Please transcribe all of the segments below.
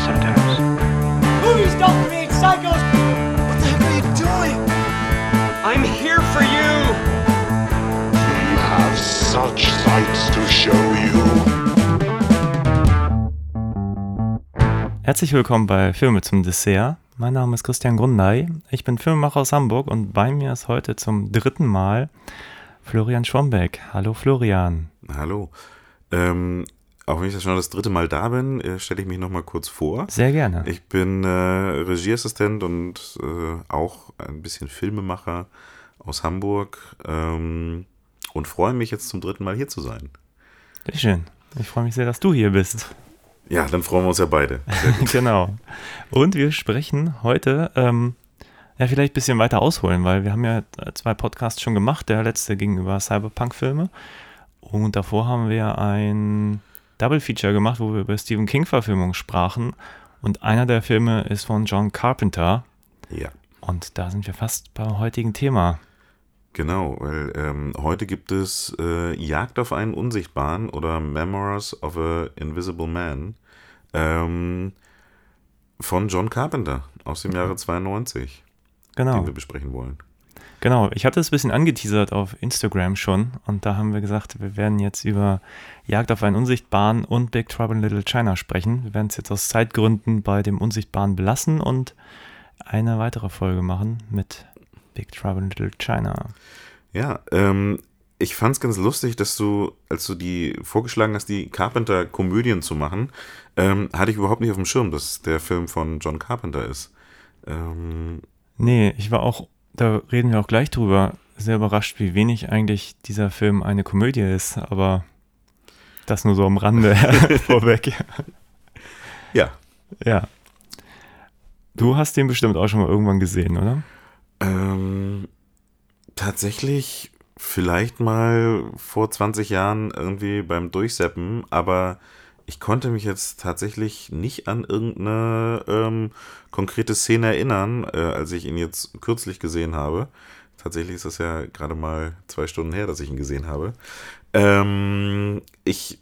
Mad sometimes. Movies don't create psychos. What the heck are you doing? I'm here for you. We have such sights to show you. Herzlich willkommen bei Filme zum Dessert. Mein Name ist Christian Grundei. Ich bin Filmemacher aus Hamburg und bei mir ist heute zum dritten Mal Florian Schwombeck. Hallo Florian. Hallo. Ähm, auch wenn ich das schon das dritte Mal da bin, äh, stelle ich mich nochmal kurz vor. Sehr gerne. Ich bin äh, Regieassistent und äh, auch ein bisschen Filmemacher aus Hamburg ähm, und freue mich jetzt zum dritten Mal hier zu sein. Sehr schön. Ich freue mich sehr, dass du hier bist. Ja, dann freuen wir uns ja beide. genau. Und wir sprechen heute, ähm, ja, vielleicht ein bisschen weiter ausholen, weil wir haben ja zwei Podcasts schon gemacht. Der letzte ging über Cyberpunk-Filme. Und davor haben wir ein Double Feature gemacht, wo wir über Stephen King-Verfilmungen sprachen. Und einer der Filme ist von John Carpenter. Ja. Und da sind wir fast beim heutigen Thema. Genau, weil ähm, heute gibt es äh, Jagd auf einen Unsichtbaren oder Memoirs of a Invisible Man ähm, von John Carpenter aus dem Jahre 92, Genau. den wir besprechen wollen. Genau, ich hatte es ein bisschen angeteasert auf Instagram schon und da haben wir gesagt, wir werden jetzt über Jagd auf einen Unsichtbaren und Big Trouble in Little China sprechen. Wir werden es jetzt aus Zeitgründen bei dem Unsichtbaren belassen und eine weitere Folge machen mit Big Trouble in Little China. Ja, ähm, ich fand es ganz lustig, dass du, als du die vorgeschlagen hast, die Carpenter-Komödien zu machen, ähm, hatte ich überhaupt nicht auf dem Schirm, dass der Film von John Carpenter ist. Ähm, Nee, ich war auch, da reden wir auch gleich drüber, sehr überrascht, wie wenig eigentlich dieser Film eine Komödie ist, aber das nur so am Rande vorweg. ja, Ja. Du hast den bestimmt auch schon mal irgendwann gesehen, oder? Ähm, tatsächlich vielleicht mal vor 20 Jahren irgendwie beim Durchseppen, aber ich konnte mich jetzt tatsächlich nicht an irgendeine ähm, konkrete Szene erinnern, äh, als ich ihn jetzt kürzlich gesehen habe. Tatsächlich ist das ja gerade mal zwei Stunden her, dass ich ihn gesehen habe. Ähm, ich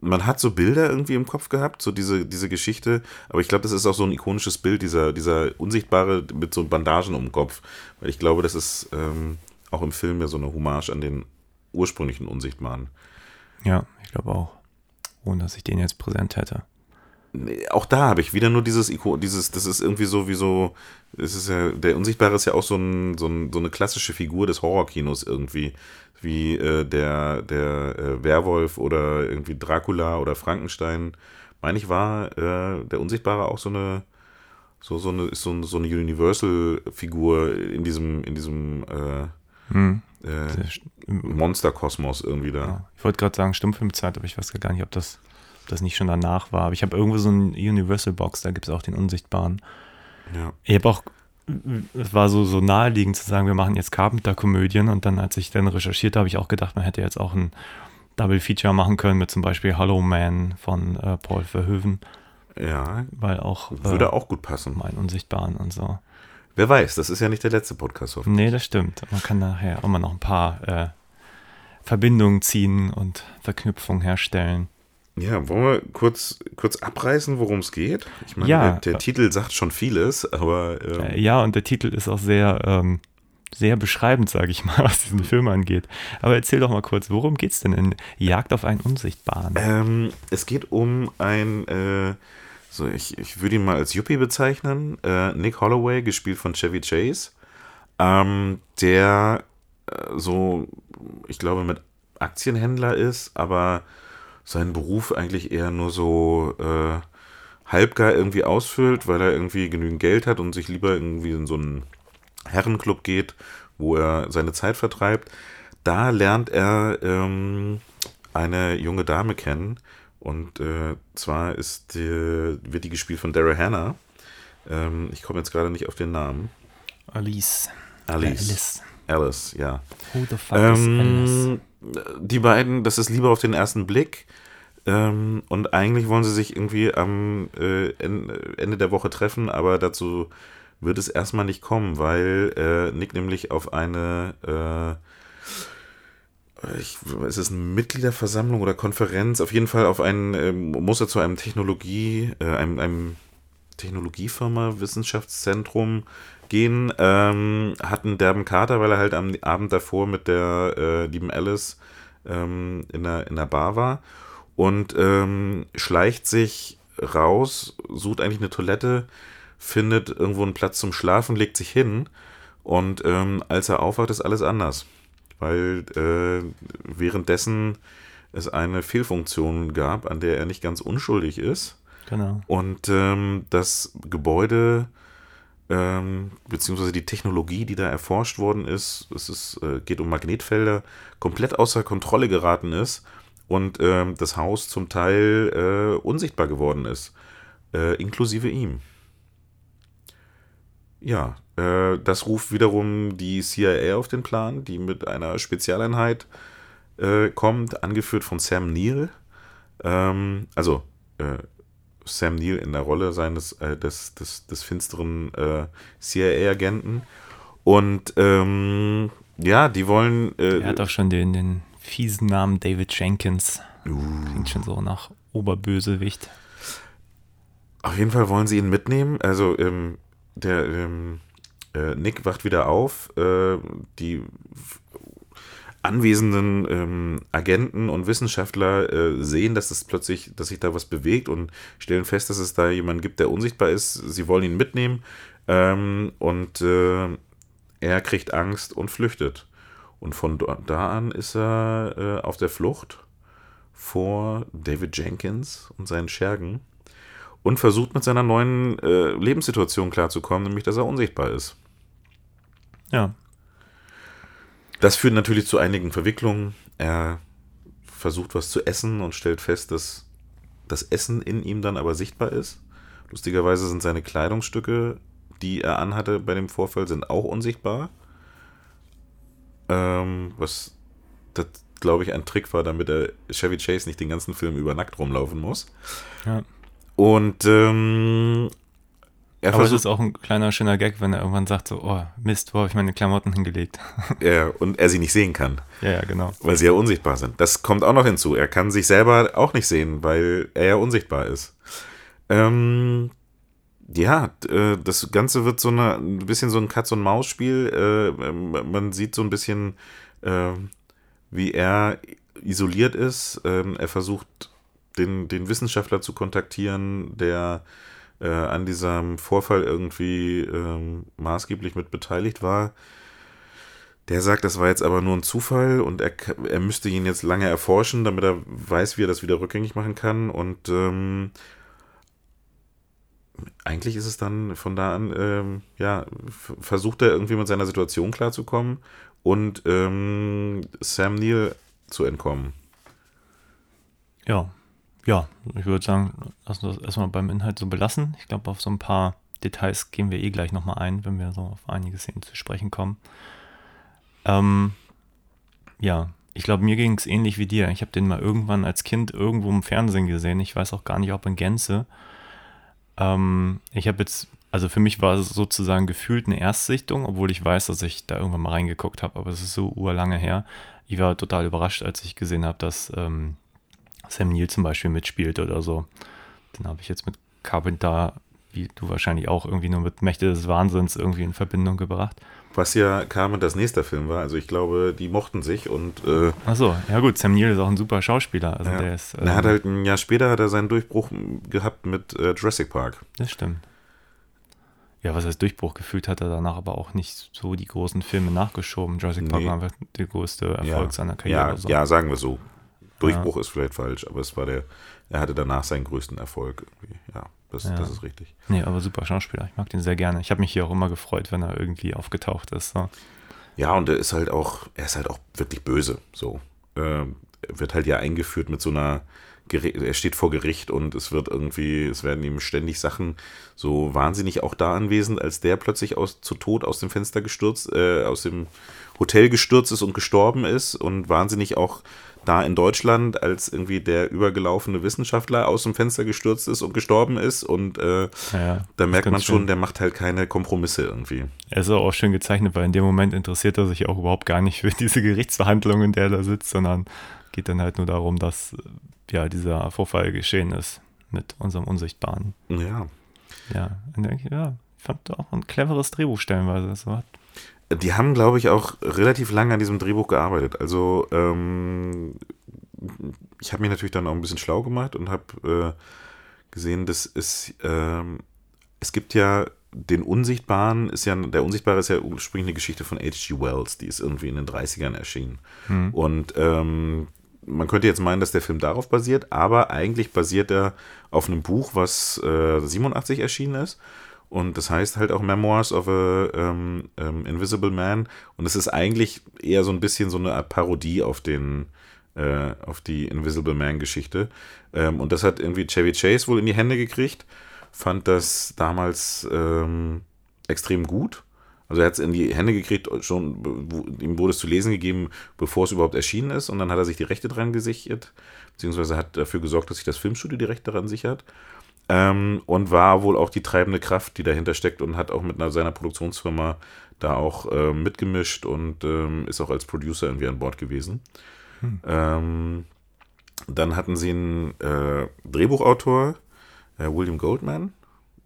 man hat so Bilder irgendwie im Kopf gehabt, so diese, diese Geschichte, aber ich glaube, das ist auch so ein ikonisches Bild, dieser, dieser Unsichtbare mit so Bandagen um den Kopf. Weil ich glaube, das ist ähm, auch im Film ja so eine Hommage an den ursprünglichen Unsichtbaren. Ja, ich glaube auch. Ohne dass ich den jetzt präsent hätte. Auch da habe ich wieder nur dieses Iko, dieses, das ist irgendwie so wie so, es ist ja, der Unsichtbare ist ja auch so, ein, so, ein, so eine klassische Figur des Horrorkinos irgendwie, wie äh, der, der äh, Werwolf oder irgendwie Dracula oder Frankenstein. Meine ich, war äh, der Unsichtbare auch so eine, so, so eine, ist so, so eine Universal-Figur in diesem, in diesem äh, Hm. Äh, Monsterkosmos irgendwie da. Ja. Ich wollte gerade sagen Stummfilmzeit, aber ich weiß gar nicht, ob das, ob das nicht schon danach war. Aber ich habe irgendwo so ein Universal-Box, da gibt es auch den Unsichtbaren. Ja. Ich habe auch, es war so, so naheliegend zu sagen, wir machen jetzt Carpenter-Komödien und dann, als ich dann recherchiert habe, habe ich auch gedacht, man hätte jetzt auch ein Double-Feature machen können mit zum Beispiel Hollow Man von äh, Paul Verhoeven, ja, weil auch würde äh, auch gut passen. mein Unsichtbaren und so. Wer weiß, das ist ja nicht der letzte Podcast. Nee, das stimmt. Man kann nachher auch mal noch ein paar äh, Verbindungen ziehen und Verknüpfungen herstellen. Ja, wollen wir kurz, kurz abreißen, worum es geht? Ich meine, Ja. der, der Titel sagt schon vieles, aber ähm, Äh, ja, und der Titel ist auch sehr, ähm, sehr beschreibend, sage ich mal, was diesen Film angeht. Aber erzähl doch mal kurz, worum geht's denn in Jagd auf einen Unsichtbaren? ähm, es geht um ein, äh, so ich, ich würde ihn mal als Yuppie bezeichnen, äh, Nick Holloway, gespielt von Chevy Chase, ähm, der äh, so, ich glaube, mit Aktienhändler ist, aber seinen Beruf eigentlich eher nur so äh, halbgar irgendwie ausfüllt, weil er irgendwie genügend Geld hat und sich lieber irgendwie in so einen Herrenclub geht, wo er seine Zeit vertreibt. Da lernt er ähm, eine junge Dame kennen und äh, zwar ist die, wird die gespielt von Daryl Hannah. Ähm, ich komme jetzt gerade nicht auf den Namen. Alice. Alice. Alice. Alice, ja. Who the fuck is Alice? Ähm, die beiden, das ist lieber auf den ersten Blick. Ähm, und eigentlich wollen sie sich irgendwie am äh, En- Ende der Woche treffen, aber dazu wird es erstmal nicht kommen, weil äh, Nick nämlich auf eine äh, ich, ist es eine Mitgliederversammlung oder Konferenz? Auf jeden Fall auf einen, ähm, muss er zu einem Technologie, äh, einem, einem Technologiefirma, Wissenschaftszentrum gehen, ähm, hat einen derben Kater, weil er halt am Abend davor mit der äh, lieben Alice ähm, in, der, in der Bar war und ähm, schleicht sich raus, sucht eigentlich eine Toilette, findet irgendwo einen Platz zum Schlafen, legt sich hin und ähm, als er aufwacht, ist alles anders. Weil äh, währenddessen es eine Fehlfunktion gab, an der er nicht ganz unschuldig ist. Genau. Und ähm, das Gebäude, ähm, beziehungsweise die Technologie, die da erforscht worden ist, es ist, äh, geht um Magnetfelder, komplett außer Kontrolle geraten ist und ähm, das Haus zum Teil äh, unsichtbar geworden ist, äh, inklusive ihm. Ja, das ruft wiederum die CIA auf den Plan, die mit einer Spezialeinheit äh, kommt, angeführt von Sam Neill. Ähm, also äh, Sam Neill in der Rolle seines äh, des, des, des finsteren äh, CIA-Agenten. Und ähm, ja, die wollen. Äh, er hat auch schon den, den fiesen Namen David Jenkins. Klingt schon so nach Oberbösewicht. Auf jeden Fall wollen sie ihn mitnehmen. Also ähm, der ähm, äh, Nick wacht wieder auf. Äh, die anwesenden ähm, Agenten und Wissenschaftler äh, sehen, dass es plötzlich, dass sich da was bewegt und stellen fest, dass es da jemanden gibt, der unsichtbar ist. Sie wollen ihn mitnehmen ähm, und äh, er kriegt Angst und flüchtet. Und von da an ist er äh, auf der Flucht vor David Jenkins und seinen Schergen und versucht mit seiner neuen äh, Lebenssituation klarzukommen, nämlich dass er unsichtbar ist. Ja. Das führt natürlich zu einigen Verwicklungen. Er versucht was zu essen und stellt fest, dass das Essen in ihm dann aber sichtbar ist. Lustigerweise sind seine Kleidungsstücke, die er anhatte bei dem Vorfall, sind auch unsichtbar. Ähm, was das, glaube ich, ein Trick war, damit er Chevy Chase nicht den ganzen Film über nackt rumlaufen muss. Ja. Und ähm, er Aber es versucht, ist auch ein kleiner schöner Gag, wenn er irgendwann sagt so, oh Mist, wo habe ich meine Klamotten hingelegt? ja, und er sie nicht sehen kann. ja, ja, genau. Weil sie ja unsichtbar sind. Das kommt auch noch hinzu. Er kann sich selber auch nicht sehen, weil er ja unsichtbar ist. Ähm, ja, äh, das Ganze wird so eine, ein bisschen so ein Katz-und-Maus-Spiel. Äh, ähm, man sieht so ein bisschen, äh, wie er isoliert ist. Ähm, er versucht, den, den Wissenschaftler zu kontaktieren, der äh, an diesem Vorfall irgendwie ähm, maßgeblich mit beteiligt war. Der sagt, das war jetzt aber nur ein Zufall und er, er müsste ihn jetzt lange erforschen, damit er weiß, wie er das wieder rückgängig machen kann. Und ähm, eigentlich ist es dann von da an, ähm, ja, versucht er irgendwie mit seiner Situation klarzukommen und ähm, Sam Neill zu entkommen. Ja, ja, ich würde sagen, lassen wir das erstmal beim Inhalt so belassen. Ich glaube, auf so ein paar Details gehen wir eh gleich nochmal ein, wenn wir so auf einige Szenen zu sprechen kommen. Ähm, ja, ich glaube, mir ging es ähnlich wie dir. Ich habe den mal irgendwann als Kind irgendwo im Fernsehen gesehen. Ich weiß auch gar nicht, ob in Gänze. Ähm, ich habe jetzt, also für mich war es sozusagen gefühlt eine Erstsichtung, obwohl ich weiß, dass ich da irgendwann mal reingeguckt habe, aber es ist so urlange her. Ich war total überrascht, als ich gesehen habe, dass ähm, Sam Neill zum Beispiel mitspielt oder so. Den habe ich jetzt mit Carpenter, wie du wahrscheinlich auch, irgendwie nur mit Mächte des Wahnsinns irgendwie in Verbindung gebracht. Was ja Carmen das nächste Film war. Also ich glaube, die mochten sich und äh, Achso, ja gut, Sam Neill ist auch ein super Schauspieler. Also ja. der ist. er hat ähm, halt ein Jahr später hat er seinen Durchbruch gehabt mit äh, Jurassic Park. Das stimmt. Ja, was heißt Durchbruch gefühlt hat er danach aber auch nicht so die großen Filme nachgeschoben. Jurassic Park Nee. war einfach der größte Erfolg seiner Karriere. Ja, so. ja, sagen wir so. Durchbruch ist vielleicht falsch, aber es war der, er hatte danach seinen größten Erfolg. Irgendwie. Ja, das, Ja. das ist richtig. Nee, aber super Schauspieler. Ich mag den sehr gerne. Ich habe mich hier auch immer gefreut, wenn er irgendwie aufgetaucht ist. So. Ja, und er ist halt auch, er ist halt auch wirklich böse. So. Ähm, er wird halt ja eingeführt mit so einer, er steht vor Gericht und es wird irgendwie, es werden ihm ständig Sachen so wahnsinnig auch da anwesend, als der plötzlich aus, zu Tod aus dem Fenster gestürzt, äh, aus dem Hotel gestürzt ist und gestorben ist und wahnsinnig auch da in Deutschland als irgendwie der übergelaufene Wissenschaftler aus dem Fenster gestürzt ist und gestorben ist und äh, Ja, da merkt man schon, schön. der macht halt keine Kompromisse irgendwie. Er ist auch schön gezeichnet, weil in dem Moment interessiert er sich auch überhaupt gar nicht für diese Gerichtsverhandlung, in der er da sitzt, sondern geht dann halt nur darum, dass ja dieser Vorfall geschehen ist mit unserem Unsichtbaren. Ja. Ja, und denke ich, ja, fand auch ein cleveres Drehbuch stellenweise. So hat Die haben, glaube ich, auch relativ lange an diesem Drehbuch gearbeitet. Also, ähm, ich habe mich natürlich dann auch ein bisschen schlau gemacht und habe äh, gesehen, dass es, ähm, es gibt ja den Unsichtbaren, ist ja, der Unsichtbare ist ja ursprünglich eine Geschichte von H.G. Wells, die ist irgendwie in den 30ern erschienen. Und ähm, man könnte jetzt meinen, dass der Film darauf basiert, aber eigentlich basiert er auf einem Buch, was äh, 87 erschienen ist. Und das heißt halt auch Memoirs of a ähm, ähm, Invisible Man. Und es ist eigentlich eher so ein bisschen so eine Parodie auf den, äh, auf die Invisible Man-Geschichte. Ähm, und das hat irgendwie Chevy Chase wohl in die Hände gekriegt. Fand das damals ähm, extrem gut. Also er hat es in die Hände gekriegt, schon, ihm wurde es zu lesen gegeben, bevor es überhaupt erschienen ist. Und dann hat er sich die Rechte dran gesichert, beziehungsweise hat dafür gesorgt, dass sich das Filmstudio die Rechte daran sichert. Ähm, und war wohl auch die treibende Kraft, die dahinter steckt und hat auch mit einer, seiner Produktionsfirma da auch ähm, mitgemischt und ähm, ist auch als Producer irgendwie an Bord gewesen. Ähm, dann hatten sie einen äh, Drehbuchautor, äh, William Goldman,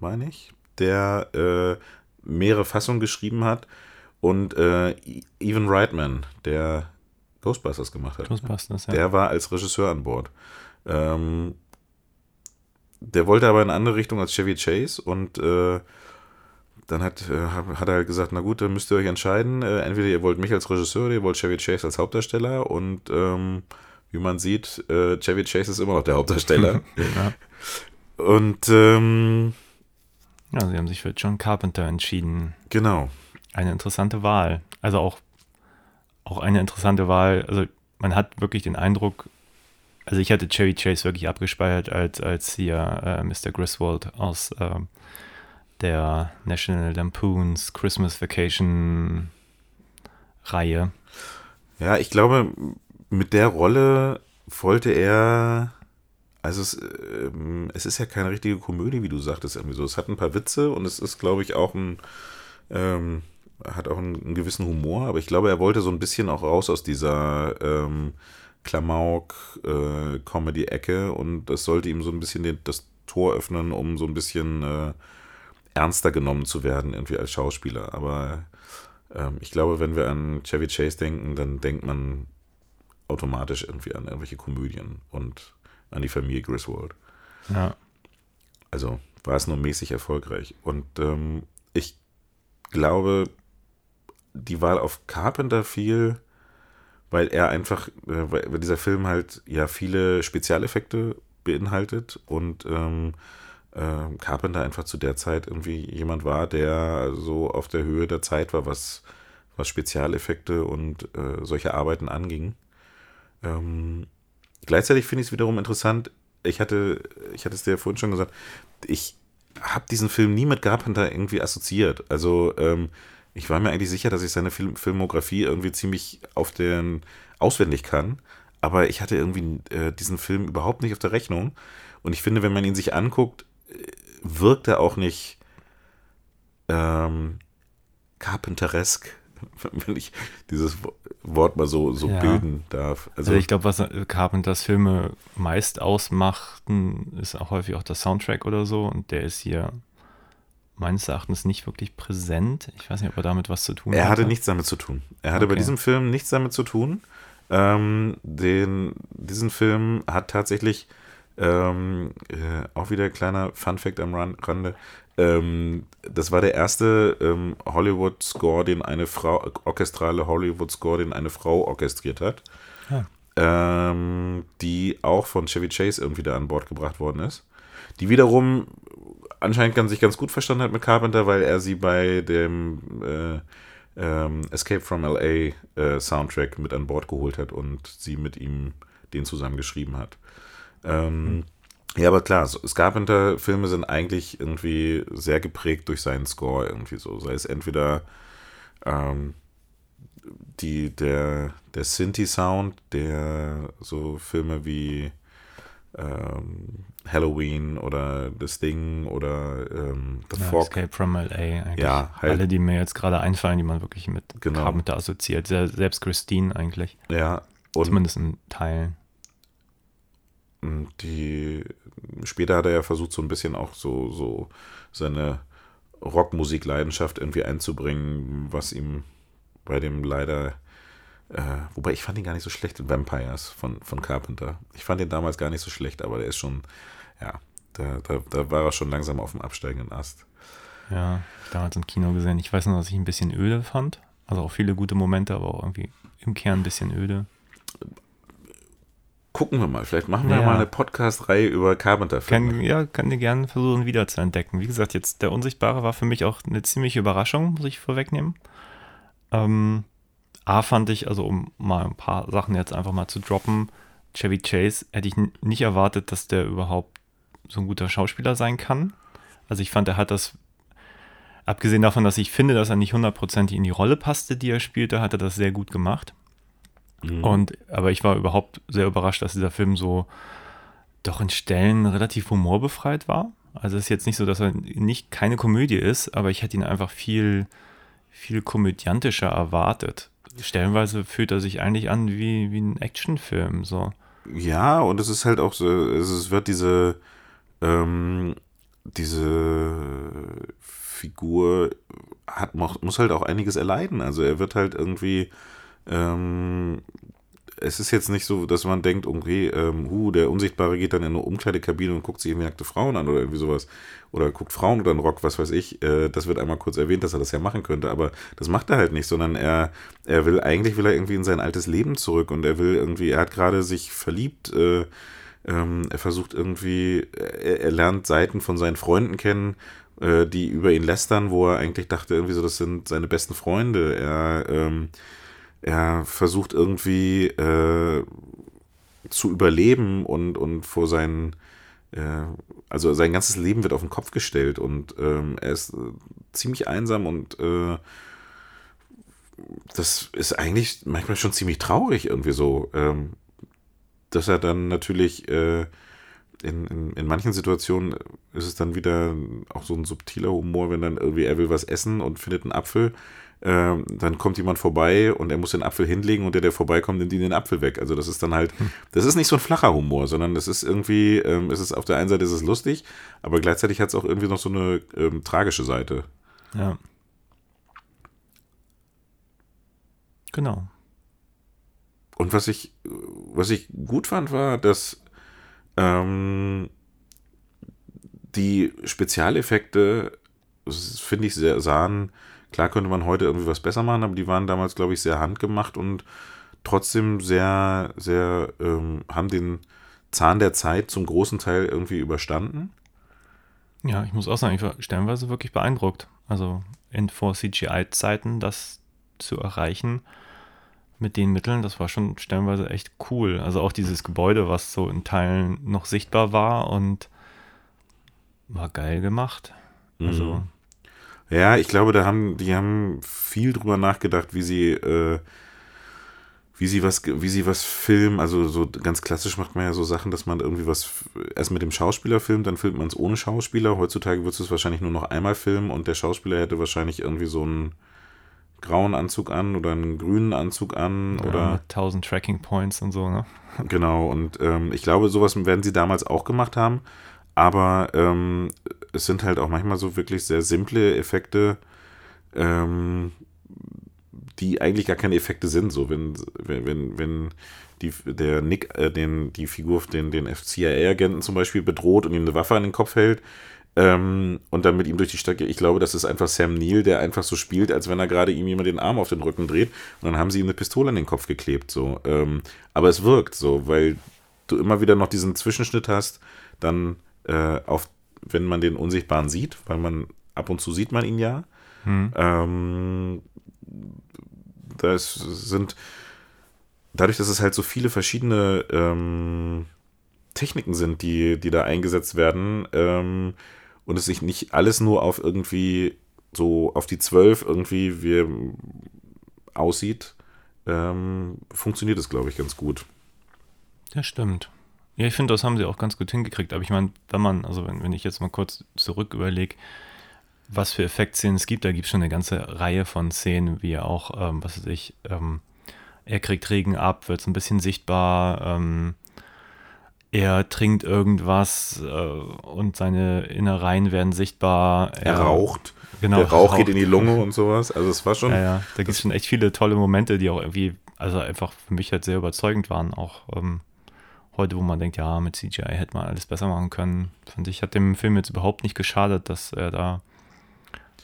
meine ich, der äh, mehrere Fassungen geschrieben hat und äh, Evan Reitman, der Ghostbusters gemacht hat. Ghostbusters, ja. Der war als Regisseur an Bord. Ähm, der wollte aber in eine andere Richtung als Chevy Chase und äh, dann hat, äh, hat er halt gesagt, na gut, dann müsst ihr euch entscheiden. Äh, entweder ihr wollt mich als Regisseur oder ihr wollt Chevy Chase als Hauptdarsteller und ähm, wie man sieht, äh, Chevy Chase ist immer noch der Hauptdarsteller. ja. und ähm, ja, sie haben sich für John Carpenter entschieden. genau. Eine interessante Wahl. Also auch, auch eine interessante Wahl. Also man hat wirklich den Eindruck, also ich hatte Chevy Chase wirklich abgespeichert als, als hier äh, Mr. Griswold aus äh, der National Lampoons Christmas Vacation Reihe. Ja, ich glaube, mit der Rolle wollte er. Also es, ähm, es ist ja keine richtige Komödie, wie du sagtest, irgendwie so. Es hat ein paar Witze und es ist, glaube ich, auch ein, ähm, hat auch einen, einen gewissen Humor, aber ich glaube, er wollte so ein bisschen auch raus aus dieser ähm, Klamauk-Comedy-Ecke und das sollte ihm so ein bisschen den, das Tor öffnen, um so ein bisschen äh, ernster genommen zu werden, irgendwie als Schauspieler. Aber ähm, ich glaube, wenn wir an Chevy Chase denken, dann denkt man automatisch irgendwie an irgendwelche Komödien und an die Familie Griswold. Ja. Also war es nur mäßig erfolgreich. Und ähm, ich glaube, die Wahl auf Carpenter fiel, weil er einfach, äh, weil dieser Film halt ja viele Spezialeffekte beinhaltet und ähm, äh, Carpenter einfach zu der Zeit irgendwie jemand war, der so auf der Höhe der Zeit war, was, was Spezialeffekte und äh, solche Arbeiten anging. Ähm, gleichzeitig finde ich es wiederum interessant, ich hatte, ich hatte es dir ja vorhin schon gesagt, ich habe diesen Film nie mit Carpenter irgendwie assoziiert. Also ähm, ich war mir eigentlich sicher, dass ich seine Film Filmografie irgendwie ziemlich auf den auswendig kann, aber ich hatte irgendwie äh, diesen Film überhaupt nicht auf der Rechnung. Und ich finde, wenn man ihn sich anguckt, äh, wirkt er auch nicht ähm, Carpenteresk, wenn ich dieses Wo- Wort mal so, so Ja. bilden darf. Also ich glaube, was äh, Carpenters Filme meist ausmachten, ist auch häufig auch der Soundtrack oder so. Und der ist hier meines Erachtens nicht wirklich präsent. Ich weiß nicht, ob er damit was zu tun Er hatte hatte. nichts damit zu tun. Er hatte bei Okay. diesem Film nichts damit zu tun. Ähm, den, diesen Film hat tatsächlich ähm, äh, auch wieder ein kleiner Fun-Fact am Ran- Rande. Ähm, das war der erste ähm, Hollywood-Score, den eine Frau, orchestrale Hollywood-Score, den eine Frau orchestriert hat. Ah. Ähm, die auch von Chevy Chase irgendwie da an Bord gebracht worden ist. Die wiederum anscheinend ganz, sich ganz gut verstanden hat mit Carpenter, weil er sie bei dem äh, ähm, Escape from LA äh, Soundtrack mit an Bord geholt hat und sie mit ihm den zusammen geschrieben hat. Ähm, Ja, aber klar, so- Carpenter-Filme sind eigentlich irgendwie sehr geprägt durch seinen Score irgendwie so. Sei es entweder ähm, die, der, der Synthi-Sound, der so Filme wie ähm, Halloween oder Das Ding oder ähm, The Ja, Fog. Escape from LA. Eigentlich. Ja, halt. Alle, die mir jetzt gerade einfallen, die man wirklich mit Genau. Carpenter assoziiert. Se- Selbst Christine eigentlich. Ja, und Zumindest in Teilen. Und die später hat er ja versucht, so ein bisschen auch so, so seine Rockmusikleidenschaft irgendwie einzubringen, was ihm bei dem leider, äh, wobei ich fand ihn gar nicht so schlecht in Vampires von, von Carpenter. Ich fand ihn damals gar nicht so schlecht, aber der ist schon, ja, da, da, da war er schon langsam auf dem absteigenden Ast. Ja, damals im Kino gesehen. Ich weiß nur, dass ich ein bisschen öde fand. Also auch viele gute Momente, aber auch irgendwie im Kern ein bisschen öde. Gucken wir mal, vielleicht machen wir Ja. mal eine Podcast-Reihe über Carpenter-Filme. Ja, kann dir gerne versuchen, wieder zu entdecken. Wie gesagt, jetzt der Unsichtbare war für mich auch eine ziemliche Überraschung, muss ich vorwegnehmen. Ähm, A fand ich, also um mal ein paar Sachen jetzt einfach mal zu droppen, Chevy Chase hätte ich nicht erwartet, dass der überhaupt so ein guter Schauspieler sein kann. Also ich fand, er hat das, abgesehen davon, dass ich finde, dass er nicht hundertprozentig in die Rolle passte, die er spielte, hat er das sehr gut gemacht. Und, aber ich war überhaupt sehr überrascht, dass dieser Film so doch in Stellen relativ humorbefreit war. Also es ist jetzt nicht so, dass er nicht keine Komödie ist, aber ich hätte ihn einfach viel, viel komödiantischer erwartet. Stellenweise fühlt er sich eigentlich an wie, wie ein Actionfilm. So. Ja, und es ist halt auch so, es wird diese, ähm, diese Figur hat, muss halt auch einiges erleiden. Also er wird halt irgendwie, ähm, es ist jetzt nicht so, dass man denkt, okay, ähm, hu, der Unsichtbare geht dann in eine Umkleidekabine und guckt sich irgendwie nackte Frauen an oder irgendwie sowas. Oder guckt Frauen oder einen Rock, was weiß ich. Äh, das wird einmal kurz erwähnt, dass er das ja machen könnte, aber das macht er halt nicht, sondern er, er will, eigentlich will er irgendwie in sein altes Leben zurück und er will irgendwie, er hat gerade sich verliebt, äh, ähm, er versucht irgendwie, er, er lernt Seiten von seinen Freunden kennen, äh, die über ihn lästern, wo er eigentlich dachte, irgendwie so, das sind seine besten Freunde. Er, ähm, er versucht irgendwie äh, zu überleben und, und vor seinen, äh, also sein ganzes Leben wird auf den Kopf gestellt und ähm, er ist äh, ziemlich einsam und äh, das ist eigentlich manchmal schon ziemlich traurig irgendwie so, ähm, dass er dann natürlich äh, in, in, in manchen Situationen ist es dann wieder auch so ein subtiler Humor, wenn dann irgendwie er will was essen und findet einen Apfel, ähm, dann kommt jemand vorbei und er muss den Apfel hinlegen und der, der vorbeikommt, nimmt ihm den Apfel weg. Also das ist dann halt, das ist nicht so ein flacher Humor, sondern das ist irgendwie, ähm, es ist auf der einen Seite ist es lustig, aber gleichzeitig hat es auch irgendwie noch so eine ähm, tragische Seite. Ja. Genau. Und was ich, was ich gut fand, war, dass ähm, die Spezialeffekte, das finde ich, sehr sahen, klar könnte man heute irgendwie was besser machen, aber die waren damals, glaube ich, sehr handgemacht und trotzdem sehr, sehr, ähm, haben den Zahn der Zeit zum großen Teil irgendwie überstanden. Ja, ich muss auch sagen, ich war stellenweise wirklich beeindruckt. Also in vor CGI-Zeiten das zu erreichen mit den Mitteln, das war schon stellenweise echt cool. Also auch dieses Gebäude, was so in Teilen noch sichtbar war und war geil gemacht. Also, Ja, ich glaube, da haben, die haben viel drüber nachgedacht, wie sie, äh, wie sie was, wie sie was filmen. Also so ganz klassisch macht man ja so Sachen, dass man irgendwie was erst mit dem Schauspieler filmt, dann filmt man es ohne Schauspieler. Heutzutage würdest du es wahrscheinlich nur noch einmal filmen und der Schauspieler hätte wahrscheinlich irgendwie so einen grauen Anzug an oder einen grünen Anzug an ja, oder mit 1000 Tracking Points und so, ne? Genau, und ähm, ich glaube, sowas werden sie damals auch gemacht haben, aber ähm, es sind halt auch manchmal so wirklich sehr simple Effekte, ähm, die eigentlich gar keine Effekte sind. So, wenn, wenn, wenn, die, der Nick äh, den, die Figur, den, den CIA-Agenten zum Beispiel bedroht und ihm eine Waffe an den Kopf hält, ähm, und dann mit ihm durch die Stadt geht. Ich glaube, das ist einfach Sam Neill, der einfach so spielt, als wenn er gerade ihm jemand den Arm auf den Rücken dreht. Und dann haben sie ihm eine Pistole an den Kopf geklebt. So. Ähm, aber es wirkt so, weil du immer wieder noch diesen Zwischenschnitt hast, dann äh, auf, wenn man den Unsichtbaren sieht, weil man ab und zu sieht man ihn ja. Ähm, das sind dadurch, dass es halt so viele verschiedene ähm, Techniken sind, die, die da eingesetzt werden ähm, und es sich nicht alles nur auf irgendwie so auf die zwölf irgendwie wir aussieht, ähm, funktioniert es, glaube ich, ganz gut. Das stimmt. Ja, ich finde, das haben sie auch ganz gut hingekriegt. Aber ich meine, wenn man, also wenn, wenn ich jetzt mal kurz zurück überlege, was für Effektszenen es gibt, da gibt es schon eine ganze Reihe von Szenen, wie er auch, ähm, was weiß ich, ähm, er kriegt Regen ab, wird so ein bisschen sichtbar, ähm, er trinkt irgendwas äh, und seine Innereien werden sichtbar. Er, er raucht. Genau, der Rauch geht in die Lunge und sowas. Also es war schon. Ja, ja. Da gibt es schon echt viele tolle Momente, die auch irgendwie, also einfach für mich halt sehr überzeugend waren. Auch ähm, heute, wo man denkt, ja, mit CGI hätte man alles besser machen können. Fand ich, hat dem Film jetzt überhaupt nicht geschadet, dass er da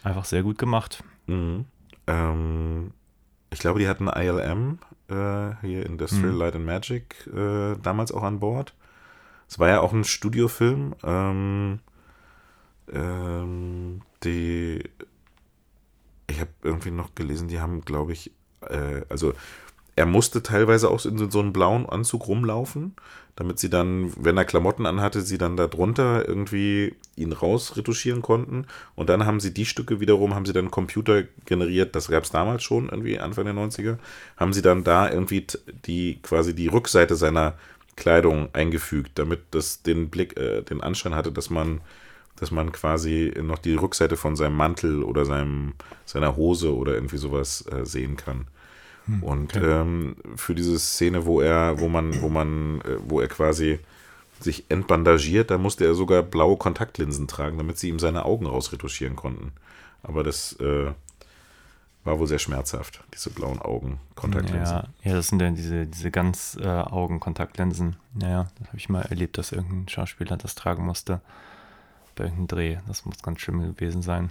einfach sehr gut gemacht. Mhm. Ähm, ich glaube, die hatten ILM äh, hier Industrial mhm. Light and Magic äh, damals auch an Bord. Es war ja auch ein Studiofilm. Ähm, ähm, die, ich habe irgendwie noch gelesen, die haben, glaube ich, äh, also er musste teilweise auch in so einem blauen Anzug rumlaufen, damit sie dann, wenn er Klamotten anhatte, sie dann da drunter irgendwie ihn rausretuschieren konnten. Und dann haben sie die Stücke wiederum, haben sie dann Computer generiert, das gab es damals schon, irgendwie Anfang der 90er, haben sie dann da irgendwie die quasi die Rückseite seiner Kleidung eingefügt, damit das den Blick, äh, den Anschein hatte, dass man, dass man quasi noch die Rückseite von seinem Mantel oder seinem, seiner Hose oder irgendwie sowas äh, sehen kann. Hm, Und okay. ähm, für diese Szene, wo er, wo man, wo man, äh, wo er quasi sich entbandagiert, da musste er sogar blaue Kontaktlinsen tragen, damit sie ihm seine Augen rausretuschieren konnten. Aber das äh, war wohl sehr schmerzhaft, diese blauen Augen, Kontaktlinsen. Ja, ja das sind dann diese, diese ganz äh, Augen-Kontaktlinsen. Naja, das habe ich mal erlebt, dass irgendein Schauspieler das tragen musste. Bei irgendeinem Dreh. Das muss ganz schlimm gewesen sein.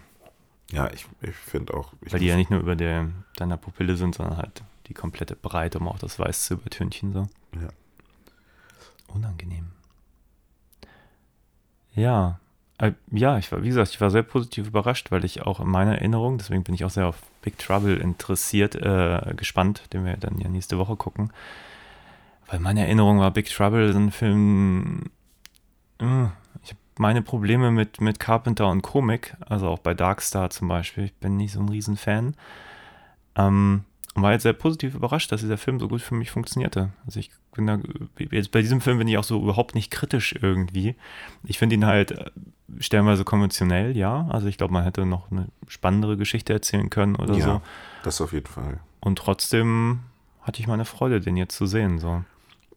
Ja, ich, ich finde auch. Ich Weil die ja nicht nur über der, deiner Pupille sind, sondern halt die komplette Breite, um auch das Weiß zu übertünchen. So. Ja. Unangenehm. Ja, äh, ja, ich war, wie gesagt, ich war sehr positiv überrascht, weil ich auch in meiner Erinnerung, deswegen bin ich auch sehr auf Big Trouble interessiert, äh, gespannt, den wir dann ja nächste Woche gucken. Weil meine Erinnerung war Big Trouble, so ein Film. Äh, ich habe meine Probleme mit, mit Carpenter und Komik, also auch bei Darkstar zum Beispiel. Ich bin nicht so ein Riesenfan. Ähm, und war jetzt sehr positiv überrascht, dass dieser Film so gut für mich funktionierte. Also ich bin da, jetzt bei diesem Film bin ich auch so überhaupt nicht kritisch irgendwie. Ich finde ihn halt äh, stellenweise konventionell, ja. Also ich glaube, man hätte noch eine spannendere Geschichte erzählen können oder ja, so. Das auf jeden Fall. Und trotzdem hatte ich meine Freude, den jetzt zu sehen. So.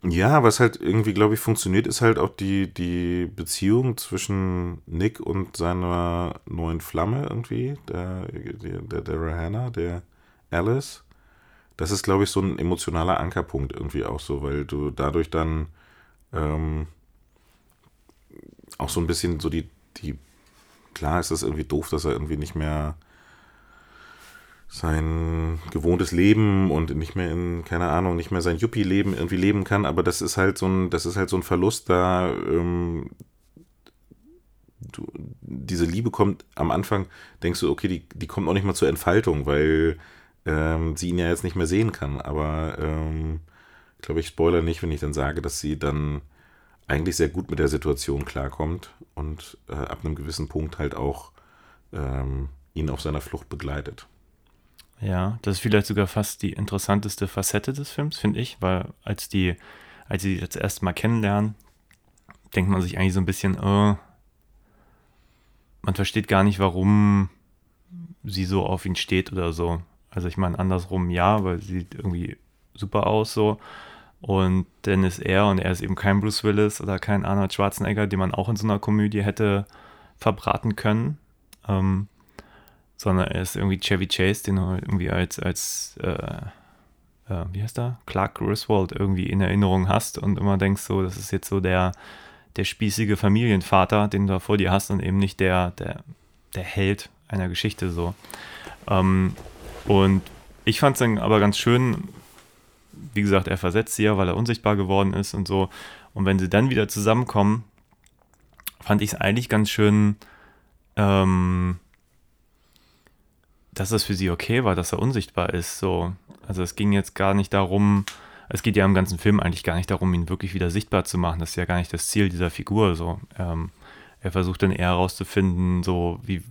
Ja, was halt irgendwie, glaube ich, funktioniert, ist halt auch die, die Beziehung zwischen Nick und seiner neuen Flamme irgendwie, der, der, der, der Rahana, der Alice. Das ist, glaube ich, so ein emotionaler Ankerpunkt irgendwie auch so, weil du dadurch dann ähm, auch so ein bisschen so die, die, klar ist das irgendwie doof, dass er irgendwie nicht mehr sein gewohntes Leben und nicht mehr in, keine Ahnung, nicht mehr sein Yuppie-Leben irgendwie leben kann, aber das ist halt so ein, das ist halt so ein Verlust, da ähm, du, diese Liebe kommt am Anfang, denkst du, okay, die, die kommt auch nicht mal zur Entfaltung, weil ähm, sie ihn ja jetzt nicht mehr sehen kann. Aber ähm, glaube, ich spoiler nicht, wenn ich dann sage, dass sie dann eigentlich sehr gut mit der Situation klarkommt und äh, ab einem gewissen Punkt halt auch ähm, ihn auf seiner Flucht begleitet. Ja, das ist vielleicht sogar fast die interessanteste Facette des Films, finde ich, weil als die, als sie das erste Mal kennenlernen, denkt man sich eigentlich so ein bisschen, oh, man versteht gar nicht, warum sie so auf ihn steht oder so. Also ich meine andersrum ja, weil sie sieht irgendwie super aus so. Und dann ist er und er ist eben kein Bruce Willis oder kein Arnold Schwarzenegger, den man auch in so einer Komödie hätte verbraten können. Ähm, sondern er ist irgendwie Chevy Chase, den du irgendwie als, als äh, äh, wie heißt er? Clark Griswold irgendwie in Erinnerung hast und immer denkst so, das ist jetzt so der, der spießige Familienvater, den du da vor dir hast und eben nicht der, der, der Held einer Geschichte so. Ähm, und ich fand es dann aber ganz schön, wie gesagt, er versetzt sie ja, weil er unsichtbar geworden ist und so. Und wenn sie dann wieder zusammenkommen, fand ich es eigentlich ganz schön, ähm, dass es für sie okay war, dass er unsichtbar ist. So. Also es ging jetzt gar nicht darum, es geht ja im ganzen Film eigentlich gar nicht darum, ihn wirklich wieder sichtbar zu machen. Das ist ja gar nicht das Ziel dieser Figur. So. Ähm, er versucht dann eher herauszufinden, so wie,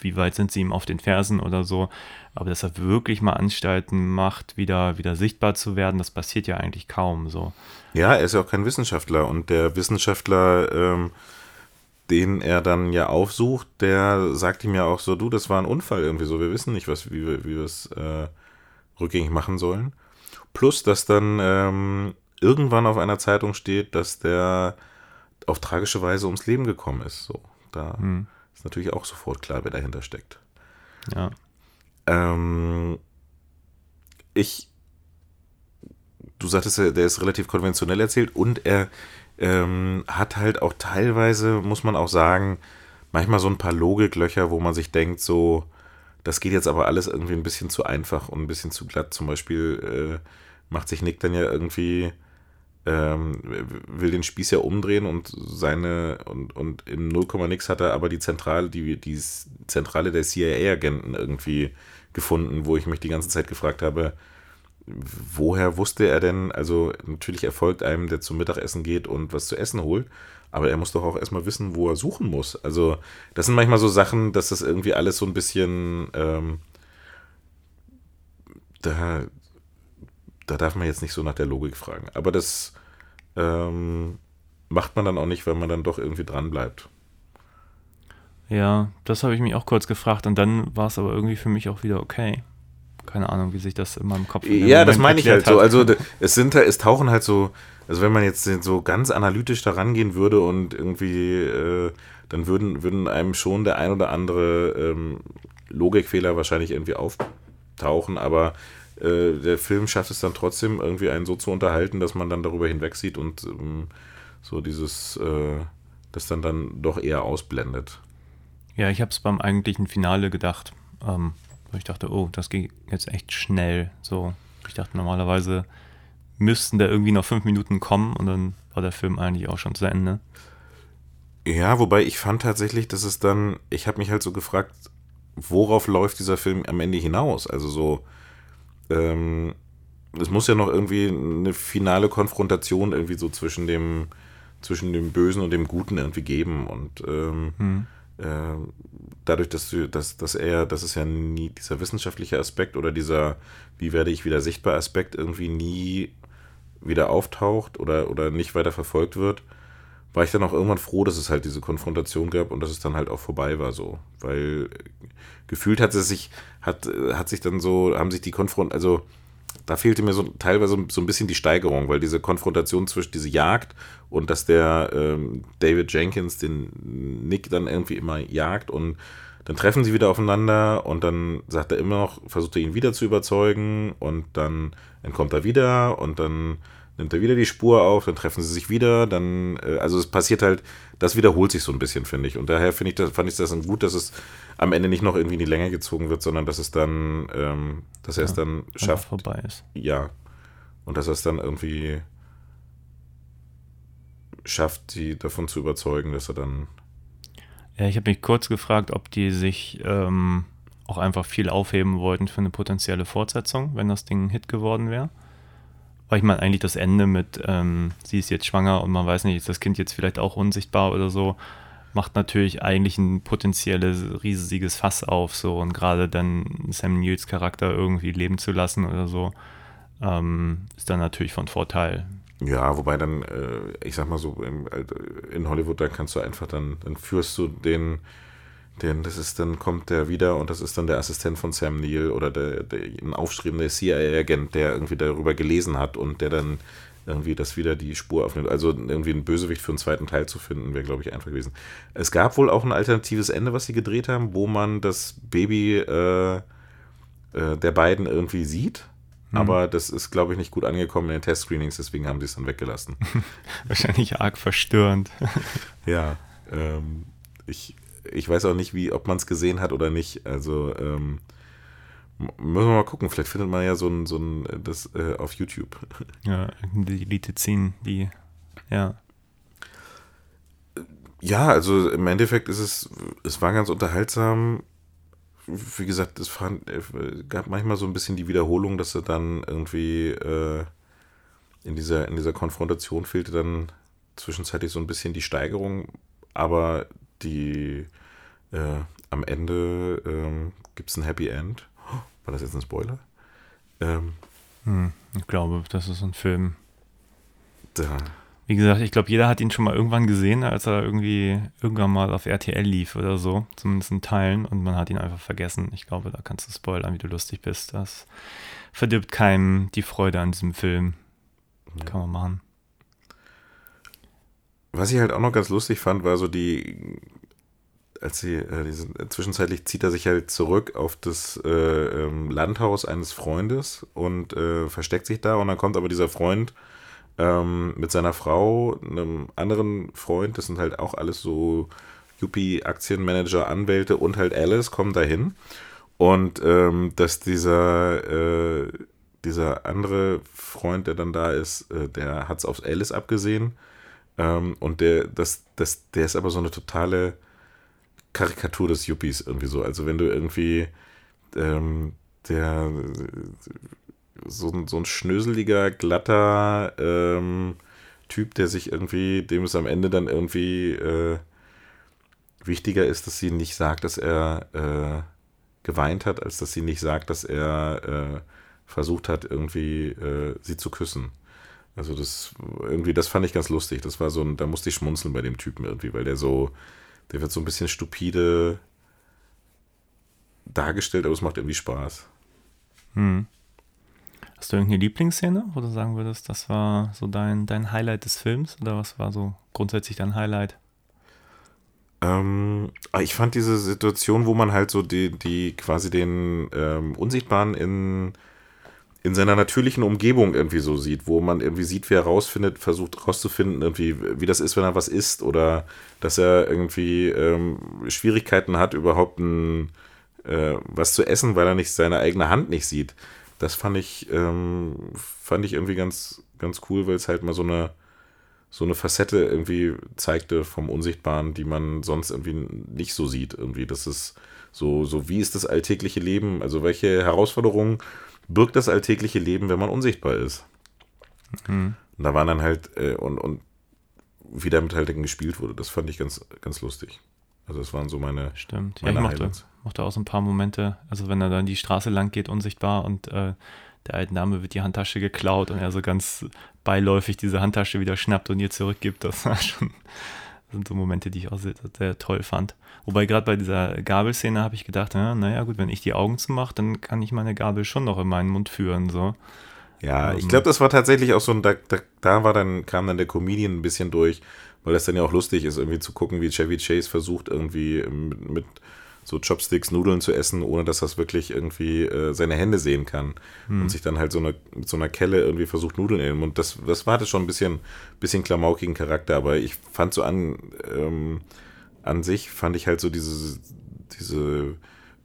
wie weit sind sie ihm auf den Fersen oder so. Aber dass er wirklich mal Anstalten macht, wieder, wieder sichtbar zu werden, das passiert ja eigentlich kaum so. Ja, er ist ja auch kein Wissenschaftler und der Wissenschaftler, ähm, den er dann ja aufsucht, der sagt ihm ja auch so, du, das war ein Unfall irgendwie so, wir wissen nicht, was, wie, wir, wie wir es äh, rückgängig machen sollen. Plus, dass dann ähm, irgendwann auf einer Zeitung steht, dass der auf tragische Weise ums Leben gekommen ist. So, da Hm. ist natürlich auch sofort klar, wer dahinter steckt. Ja. Ähm, ich, du sagtest der ist relativ konventionell erzählt und er ähm, hat halt auch teilweise, muss man auch sagen, manchmal so ein paar Logiklöcher, wo man sich denkt, so, das geht jetzt aber alles irgendwie ein bisschen zu einfach und ein bisschen zu glatt. Zum Beispiel äh, macht sich Nick dann ja irgendwie, ähm, will den Spieß ja umdrehen und seine, und, und im 0, nix hat er aber die Zentrale, die, die Zentrale der CIA-Agenten irgendwie gefunden, wo ich mich die ganze Zeit gefragt habe, woher wusste er denn, also natürlich erfolgt einem, der zum Mittagessen geht und was zu essen holt, aber er muss doch auch erstmal wissen, wo er suchen muss. Also das sind manchmal so Sachen, dass das irgendwie alles so ein bisschen, ähm, da, da darf man jetzt nicht so nach der Logik fragen. Aber das ähm, macht man dann auch nicht, weil man dann doch irgendwie dran bleibt. Ja, das habe ich mich auch kurz gefragt und dann war es aber irgendwie für mich auch wieder okay. Keine Ahnung, wie sich das in meinem Kopf in Ja, das Moment meine ich halt erklärt so. hat. Also es sind es tauchen halt so, also wenn man jetzt so ganz analytisch da rangehen würde und irgendwie, äh, dann würden, würden einem schon der ein oder andere ähm, Logikfehler wahrscheinlich irgendwie auftauchen, aber äh, der Film schafft es dann trotzdem irgendwie einen so zu unterhalten, dass man dann darüber hinwegsieht und ähm, so dieses, äh, das dann dann doch eher ausblendet. Ja, ich habe es beim eigentlichen Finale gedacht. Ähm, wo ich dachte, oh, das ging jetzt echt schnell. So, ich dachte normalerweise müssten da irgendwie noch fünf Minuten kommen und dann war der Film eigentlich auch schon zu Ende. Ja, wobei ich fand tatsächlich, dass es dann, ich habe mich halt so gefragt, worauf läuft dieser Film am Ende hinaus? Also so, ähm, es muss ja noch irgendwie eine finale Konfrontation irgendwie so zwischen dem, zwischen dem Bösen und dem Guten irgendwie geben. Und ähm, Hm. Äh, dadurch, dass du, dass, dass er, dass es ja nie dieser wissenschaftliche Aspekt oder dieser, wie werde ich wieder sichtbar Aspekt irgendwie nie wieder auftaucht oder, oder nicht weiter verfolgt wird, war ich dann auch irgendwann froh, dass es halt diese Konfrontation gab und dass es dann halt auch vorbei war so. Weil äh, gefühlt hat es sich, hat, äh, hat sich dann so, haben sich die Konfront, also da fehlte mir so teilweise so ein bisschen die Steigerung, weil diese Konfrontation zwischen diese Jagd und dass der ähm, David Jenkins den Nick dann irgendwie immer jagt und dann treffen sie wieder aufeinander und dann sagt er immer noch, versucht er ihn wieder zu überzeugen und dann entkommt er wieder und dann nimmt er wieder die Spur auf, dann treffen sie sich wieder, dann, äh, also es passiert halt, das wiederholt sich so ein bisschen, finde ich. Und daher finde ich das, fand ich das dann gut, dass es am Ende nicht noch irgendwie in die Länge gezogen wird, sondern dass es dann, ähm, dass er es dann Einfach schafft, vorbei ist. ja. Und dass er es dann irgendwie schafft, sie davon zu überzeugen, dass er dann. Ja, ich habe mich kurz gefragt, ob die sich ähm, auch einfach viel aufheben wollten für eine potenzielle Fortsetzung, wenn das Ding ein Hit geworden wäre. Weil ich meine, eigentlich das Ende mit, ähm, sie ist jetzt schwanger und man weiß nicht, ist das Kind jetzt vielleicht auch unsichtbar oder so, macht natürlich eigentlich ein potenzielles riesiges Fass auf, so und gerade dann Sam Neils Charakter irgendwie leben zu lassen oder so, ähm, ist dann natürlich von Vorteil. Ja, wobei dann, äh, ich sag mal so, im, äh, in Hollywood, da kannst du einfach dann, dann führst du den, den, das ist, dann kommt der wieder und das ist dann der Assistent von Sam Neill oder der, der ein aufstrebender CIA-Agent, der irgendwie darüber gelesen hat und der dann irgendwie das wieder die Spur aufnimmt. Also irgendwie einen Bösewicht für einen zweiten Teil zu finden, wäre, glaube ich, einfach gewesen. Es gab wohl auch ein alternatives Ende, was sie gedreht haben, wo man das Baby äh, äh, der beiden irgendwie sieht. Aber das ist, glaube ich, nicht gut angekommen in den Testscreenings, deswegen haben sie es dann weggelassen. Wahrscheinlich arg verstörend. ja, ähm, ich, ich weiß auch nicht, wie, ob man es gesehen hat oder nicht. Also ähm, müssen wir mal gucken. Vielleicht findet man ja so ein, so ein das äh, auf YouTube. ja, die Elite ziehen, die, ja. Ja, also im Endeffekt ist es, es war ganz unterhaltsam. Wie gesagt, es fand, gab manchmal so ein bisschen die Wiederholung, dass er dann irgendwie äh, in, dieser, in dieser Konfrontation fehlte dann zwischenzeitlich so ein bisschen die Steigerung. Aber die äh, am Ende ähm, gibt es ein Happy End. War das jetzt ein Spoiler? Ähm, Hm, ich glaube, das ist ein Film. da, Wie gesagt, ich glaube, jeder hat ihn schon mal irgendwann gesehen, als er irgendwie irgendwann mal auf RTL lief oder so, zumindest in Teilen, und man hat ihn einfach vergessen. Ich glaube, da kannst du spoilern, wie du lustig bist. Das verdirbt keinem die Freude an diesem Film. Kann man machen. Was ich halt auch noch ganz lustig fand, war so die, als sie, äh, diese, zwischenzeitlich zieht er sich halt zurück auf das äh, ähm, Landhaus eines Freundes und äh, versteckt sich da und dann kommt aber dieser Freund ähm, mit seiner Frau, einem anderen Freund, das sind halt auch alles so Yuppie-Aktienmanager, Anwälte und halt Alice kommen dahin. Und ähm, dass dieser äh, dieser andere Freund, der dann da ist, äh, der hat es auf Alice abgesehen. Ähm, und der, das, das, der ist aber so eine totale Karikatur des Yuppies irgendwie so. Also wenn du irgendwie ähm, der so, ein- so ein schnöseliger, glatter ähm, Typ, der sich irgendwie, dem es am Ende dann irgendwie äh, wichtiger ist, dass sie nicht sagt, dass er äh, geweint hat, als dass sie nicht sagt, dass er äh, versucht hat, irgendwie äh, sie zu küssen. Also das irgendwie, das fand ich ganz lustig. Das war so ein, da musste ich schmunzeln bei dem Typen irgendwie, weil der so, der wird so ein bisschen stupide dargestellt, aber es macht irgendwie Spaß. Hm. Hast du irgendeine Lieblingsszene, wo du sagen würdest, das war so dein, dein Highlight des Films? Oder was war so grundsätzlich dein Highlight? Ähm, aber ich fand diese Situation, wo man halt so die, die quasi den ähm, Unsichtbaren in, in seiner natürlichen Umgebung irgendwie so sieht, wo man irgendwie sieht, wie er rausfindet, versucht rauszufinden, irgendwie, wie das ist, wenn er was isst oder dass er irgendwie ähm, Schwierigkeiten hat, überhaupt ein, äh, was zu essen, weil er nicht seine eigene Hand nicht sieht. Das fand ich, ähm, fand ich irgendwie ganz, ganz cool, weil es halt mal so eine, so eine Facette irgendwie zeigte vom Unsichtbaren, die man sonst irgendwie nicht so sieht. Irgendwie, das ist so, so wie ist das alltägliche Leben? Also welche Herausforderungen birgt das alltägliche Leben, wenn man unsichtbar ist? Und da waren dann halt, äh, und, und wie damit halt gespielt wurde, das fand ich ganz, ganz lustig. Also das waren so meine, Stimmt. Ja, meine ich mochte, mochte auch so ein paar Momente, also wenn er dann die Straße lang geht, unsichtbar und äh, der alten Dame wird die Handtasche geklaut und er so ganz beiläufig diese Handtasche wieder schnappt und ihr zurückgibt. Das war schon, sind so Momente, die ich auch sehr, sehr toll fand. Wobei gerade bei dieser Gabelszene habe ich gedacht, ja, naja gut, wenn ich die Augen zumache, dann kann ich meine Gabel schon noch in meinen Mund führen. So. Ja, ich Ähm. glaube, das war tatsächlich auch so ein, da, da, da war dann, kam dann der Comedian ein bisschen durch, weil das dann ja auch lustig ist, irgendwie zu gucken, wie Chevy Chase versucht, irgendwie mit, mit so Chopsticks Nudeln zu essen, ohne dass das wirklich irgendwie äh, seine Hände sehen kann. Und sich dann halt so eine, mit so einer Kelle irgendwie versucht, Nudeln in Mund. Das, das war das schon ein bisschen, bisschen klamaukigen Charakter, aber ich fand so an, ähm, an sich, fand ich halt so diese, diese,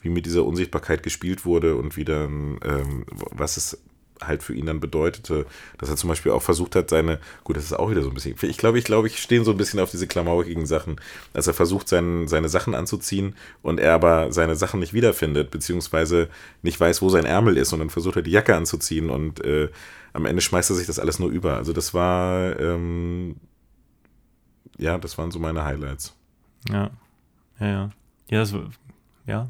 wie mit dieser Unsichtbarkeit gespielt wurde und wie dann, ähm, was es halt für ihn dann bedeutete, dass er zum Beispiel auch versucht hat, seine, gut, das ist auch wieder so ein bisschen, ich glaube, ich glaube, ich stehe so ein bisschen auf diese klamaukigen Sachen, als er versucht, sein, seine Sachen anzuziehen und er aber seine Sachen nicht wiederfindet, beziehungsweise nicht weiß, wo sein Ärmel ist und dann versucht er die Jacke anzuziehen und äh, am Ende schmeißt er sich das alles nur über. Also das war, ähm, ja, das waren so meine Highlights. Ja, ja, ja. Ja, das, ja.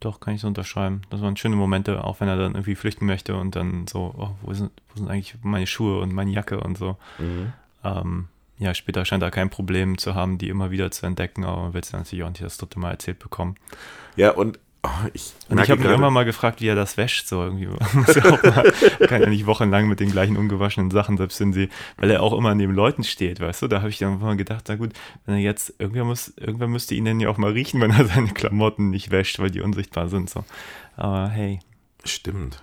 Doch, kann ich so unterschreiben. Das waren schöne Momente, auch wenn er dann irgendwie flüchten möchte und dann so, oh, wo, sind, wo sind eigentlich meine Schuhe und meine Jacke und so. Ähm, ja, später scheint er kein Problem zu haben, die immer wieder zu entdecken, aber man will es natürlich auch nicht das dritte Mal erzählt bekommen. Ja, und oh, ich Und ich habe mich gerade- irgendwann mal gefragt, wie er das wäscht, so irgendwie. Ja kann ja nicht wochenlang mit den gleichen ungewaschenen Sachen, selbst wenn sie, weil er auch immer neben Leuten steht, weißt du, da habe ich dann mal gedacht, na gut, wenn er jetzt, irgendwer muss, irgendwer müsste ihn denn ja auch mal riechen, wenn er seine Klamotten nicht wäscht, weil die unsichtbar sind, so. Aber hey, Stimmt.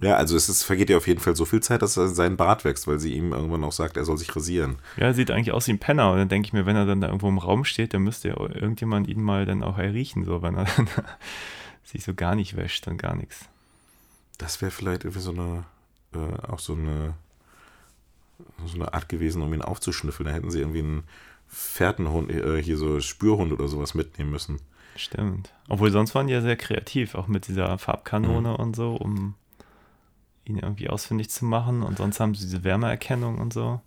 Ja, also es ist, vergeht ja auf jeden Fall so viel Zeit, dass er seinen Bart wächst, weil sie ihm irgendwann auch sagt, er soll sich rasieren. ja, er sieht eigentlich aus wie ein Penner und dann denke ich mir, wenn er dann da irgendwo im Raum steht, dann müsste ja irgendjemand ihn mal dann auch erriechen, so, wenn er dann sich so gar nicht wäscht, dann gar nichts. Das wäre vielleicht irgendwie so eine, äh, auch so eine, so eine Art gewesen, um ihn aufzuschnüffeln. Da hätten sie irgendwie einen Fährtenhund, äh, hier so Spürhund oder sowas mitnehmen müssen. Stimmt. Obwohl sonst waren die ja sehr kreativ, auch mit dieser Farbkanone und so, um ihn irgendwie ausfindig zu machen. Und sonst haben sie diese Wärmeerkennung und so.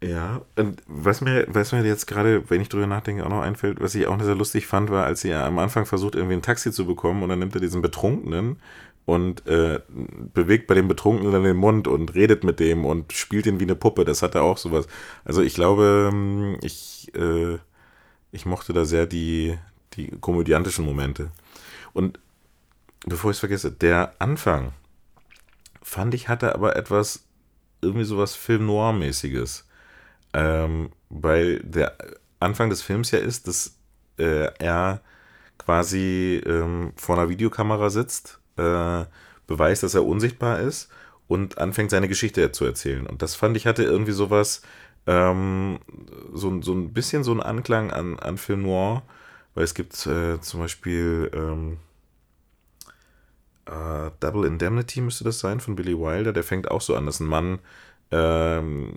Ja, und was mir, was mir jetzt gerade, wenn ich drüber nachdenke, auch noch einfällt, was ich auch sehr lustig fand, war, als sie am Anfang versucht, irgendwie ein Taxi zu bekommen und dann nimmt er diesen Betrunkenen und äh, bewegt bei dem Betrunkenen dann den Mund und redet mit dem und spielt ihn wie eine Puppe. Das hat er auch sowas. Also ich glaube, ähm, ich, äh, ich mochte da sehr die, die komödiantischen Momente. Und bevor ich es vergesse, der Anfang fand ich hatte aber etwas, irgendwie sowas Film Noir-mäßiges. Ähm, weil der Anfang des Films ja ist, dass äh, er quasi ähm, vor einer Videokamera sitzt, äh, beweist, dass er unsichtbar ist und anfängt seine Geschichte zu erzählen. Und das fand ich hatte irgendwie sowas, ähm, so, so ein bisschen so ein Anklang an, an Film Noir, weil es gibt äh, zum Beispiel ähm, äh, Double Indemnity müsste das sein von Billy Wilder, der fängt auch so an, dass ein Mann ähm,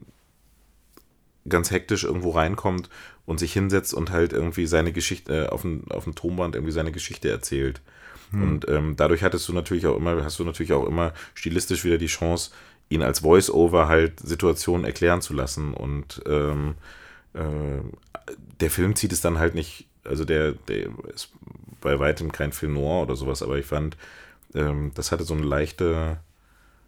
ganz hektisch irgendwo reinkommt und sich hinsetzt und halt irgendwie seine Geschichte äh, auf dem, auf dem Tonband irgendwie seine Geschichte erzählt. Hm. Und ähm, dadurch hattest du natürlich auch immer, hast du natürlich auch immer stilistisch wieder die Chance, ihn als Voice-Over halt Situationen erklären zu lassen. Und ähm, äh, der Film zieht es dann halt nicht, also der, der ist bei weitem kein Film noir oder sowas, aber ich fand, ähm, das hatte so eine leichte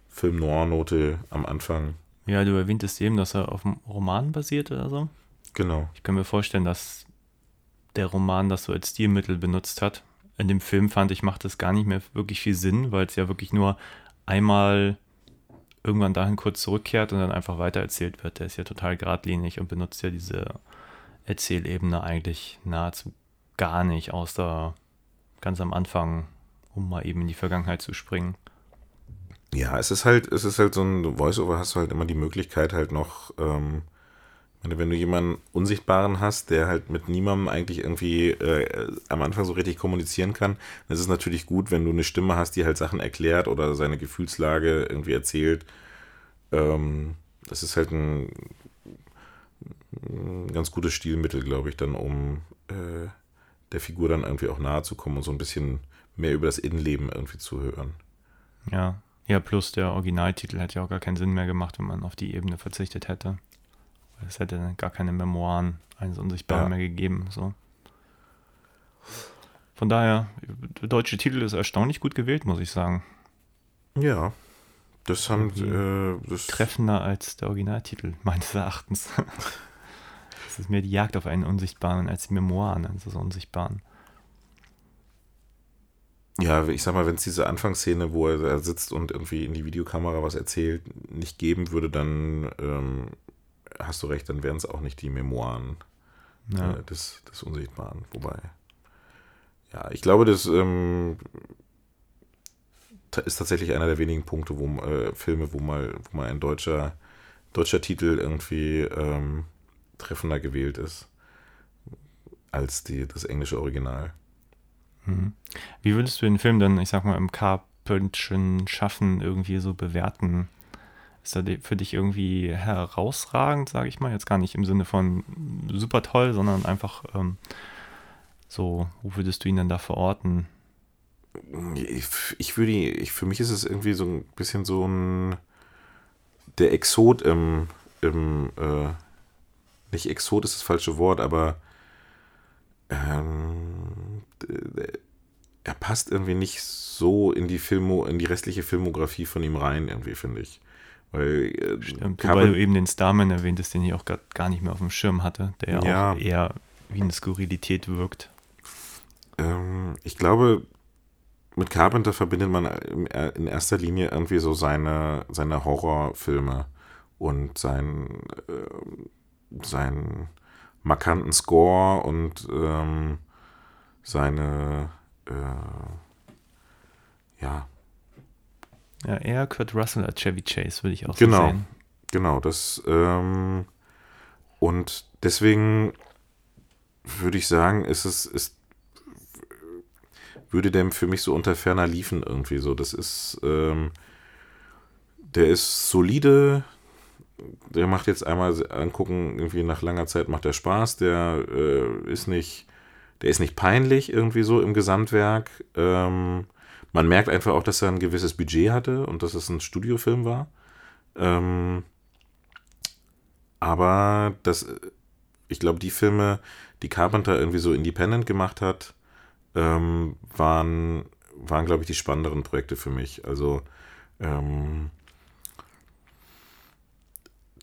Film noir-Note am Anfang. Ja, du erwähntest eben, dass er auf einem Roman basiert oder so. Genau. Ich kann mir vorstellen, dass der Roman das so als Stilmittel benutzt hat. In dem Film fand ich, macht das gar nicht mehr wirklich viel Sinn, weil es ja wirklich nur einmal irgendwann dahin kurz zurückkehrt und dann einfach weitererzählt wird. Der ist ja total geradlinig und benutzt ja diese Erzählebene eigentlich nahezu gar nicht, außer ganz am Anfang, um mal eben in die Vergangenheit zu springen. Ja, es ist halt, es ist halt so ein Voice-Over, hast du halt immer die Möglichkeit halt noch, ähm, wenn du jemanden Unsichtbaren hast, der halt mit niemandem eigentlich irgendwie äh, am Anfang so richtig kommunizieren kann, dann ist es natürlich gut, wenn du eine Stimme hast, die halt Sachen erklärt oder seine Gefühlslage irgendwie erzählt. Ähm, das ist halt ein, ein, ganz gutes Stilmittel, glaube ich, dann um äh, der Figur dann irgendwie auch nahe zu kommen und so ein bisschen mehr über das Innenleben irgendwie zu hören. Ja, ja, plus der Originaltitel hätte ja auch gar keinen Sinn mehr gemacht, wenn man auf die Ebene verzichtet hätte. Es hätte gar keine Memoiren eines Unsichtbaren ja. mehr gegeben. So. Von daher, der deutsche Titel ist erstaunlich gut gewählt, muss ich sagen. Ja, das haben äh, das treffender als der Originaltitel, meines Erachtens. Es ist mehr die Jagd auf einen Unsichtbaren als die Memoiren eines Unsichtbaren. Ja, ich sag mal, wenn es diese Anfangsszene, wo er da sitzt und irgendwie in die Videokamera was erzählt, nicht geben würde, dann ähm, hast du recht, dann wären es auch nicht die Memoiren ja. äh, des, des Unsichtbaren. Wobei, ja, ich glaube, das ähm, ist tatsächlich einer der wenigen Punkte, wo äh, Filme, wo mal, wo mal ein deutscher, deutscher Titel irgendwie ähm, treffender gewählt ist als die, das englische Original. Mhm. Wie würdest du den Film dann, ich sag mal, im Carpentschen Schaffen irgendwie so bewerten? Ist er für dich irgendwie herausragend, sage ich mal? Jetzt gar nicht im Sinne von super toll, sondern einfach ähm, so, wo würdest du ihn dann da verorten? Ich, ich würde, ich, für mich ist es irgendwie so ein bisschen so ein der Exot im, im äh, nicht Exot ist das falsche Wort, aber ähm, er passt irgendwie nicht so in die Filmo, in die restliche Filmografie von ihm rein, irgendwie, finde ich. Weil, äh, Stimmt, wobei du eben den Starman erwähntest, den ich auch gar nicht mehr auf dem Schirm hatte, der ja auch eher wie eine Skurrilität wirkt. Ähm, ich glaube, mit Carpenter verbindet man in erster Linie irgendwie so seine, seine Horrorfilme und sein, äh, sein markanten Score und ähm, seine äh, ja. Ja, eher Kurt Russell als Chevy Chase, würde ich auch genau, so sehen. Genau, das ähm, und deswegen würde ich sagen, ist es ist würde dem für mich so unter ferner liefen irgendwie so. Das ist ähm, der ist solide, der macht jetzt einmal angucken, irgendwie nach langer Zeit macht er Spaß, der äh, ist nicht, der ist nicht peinlich irgendwie so im Gesamtwerk. Ähm, man merkt einfach auch, dass er ein gewisses Budget hatte und dass es ein Studiofilm war. Ähm, aber das, ich glaube, die Filme, die Carpenter irgendwie so independent gemacht hat, ähm, waren, waren glaube ich, die spannenderen Projekte für mich. Also, ähm,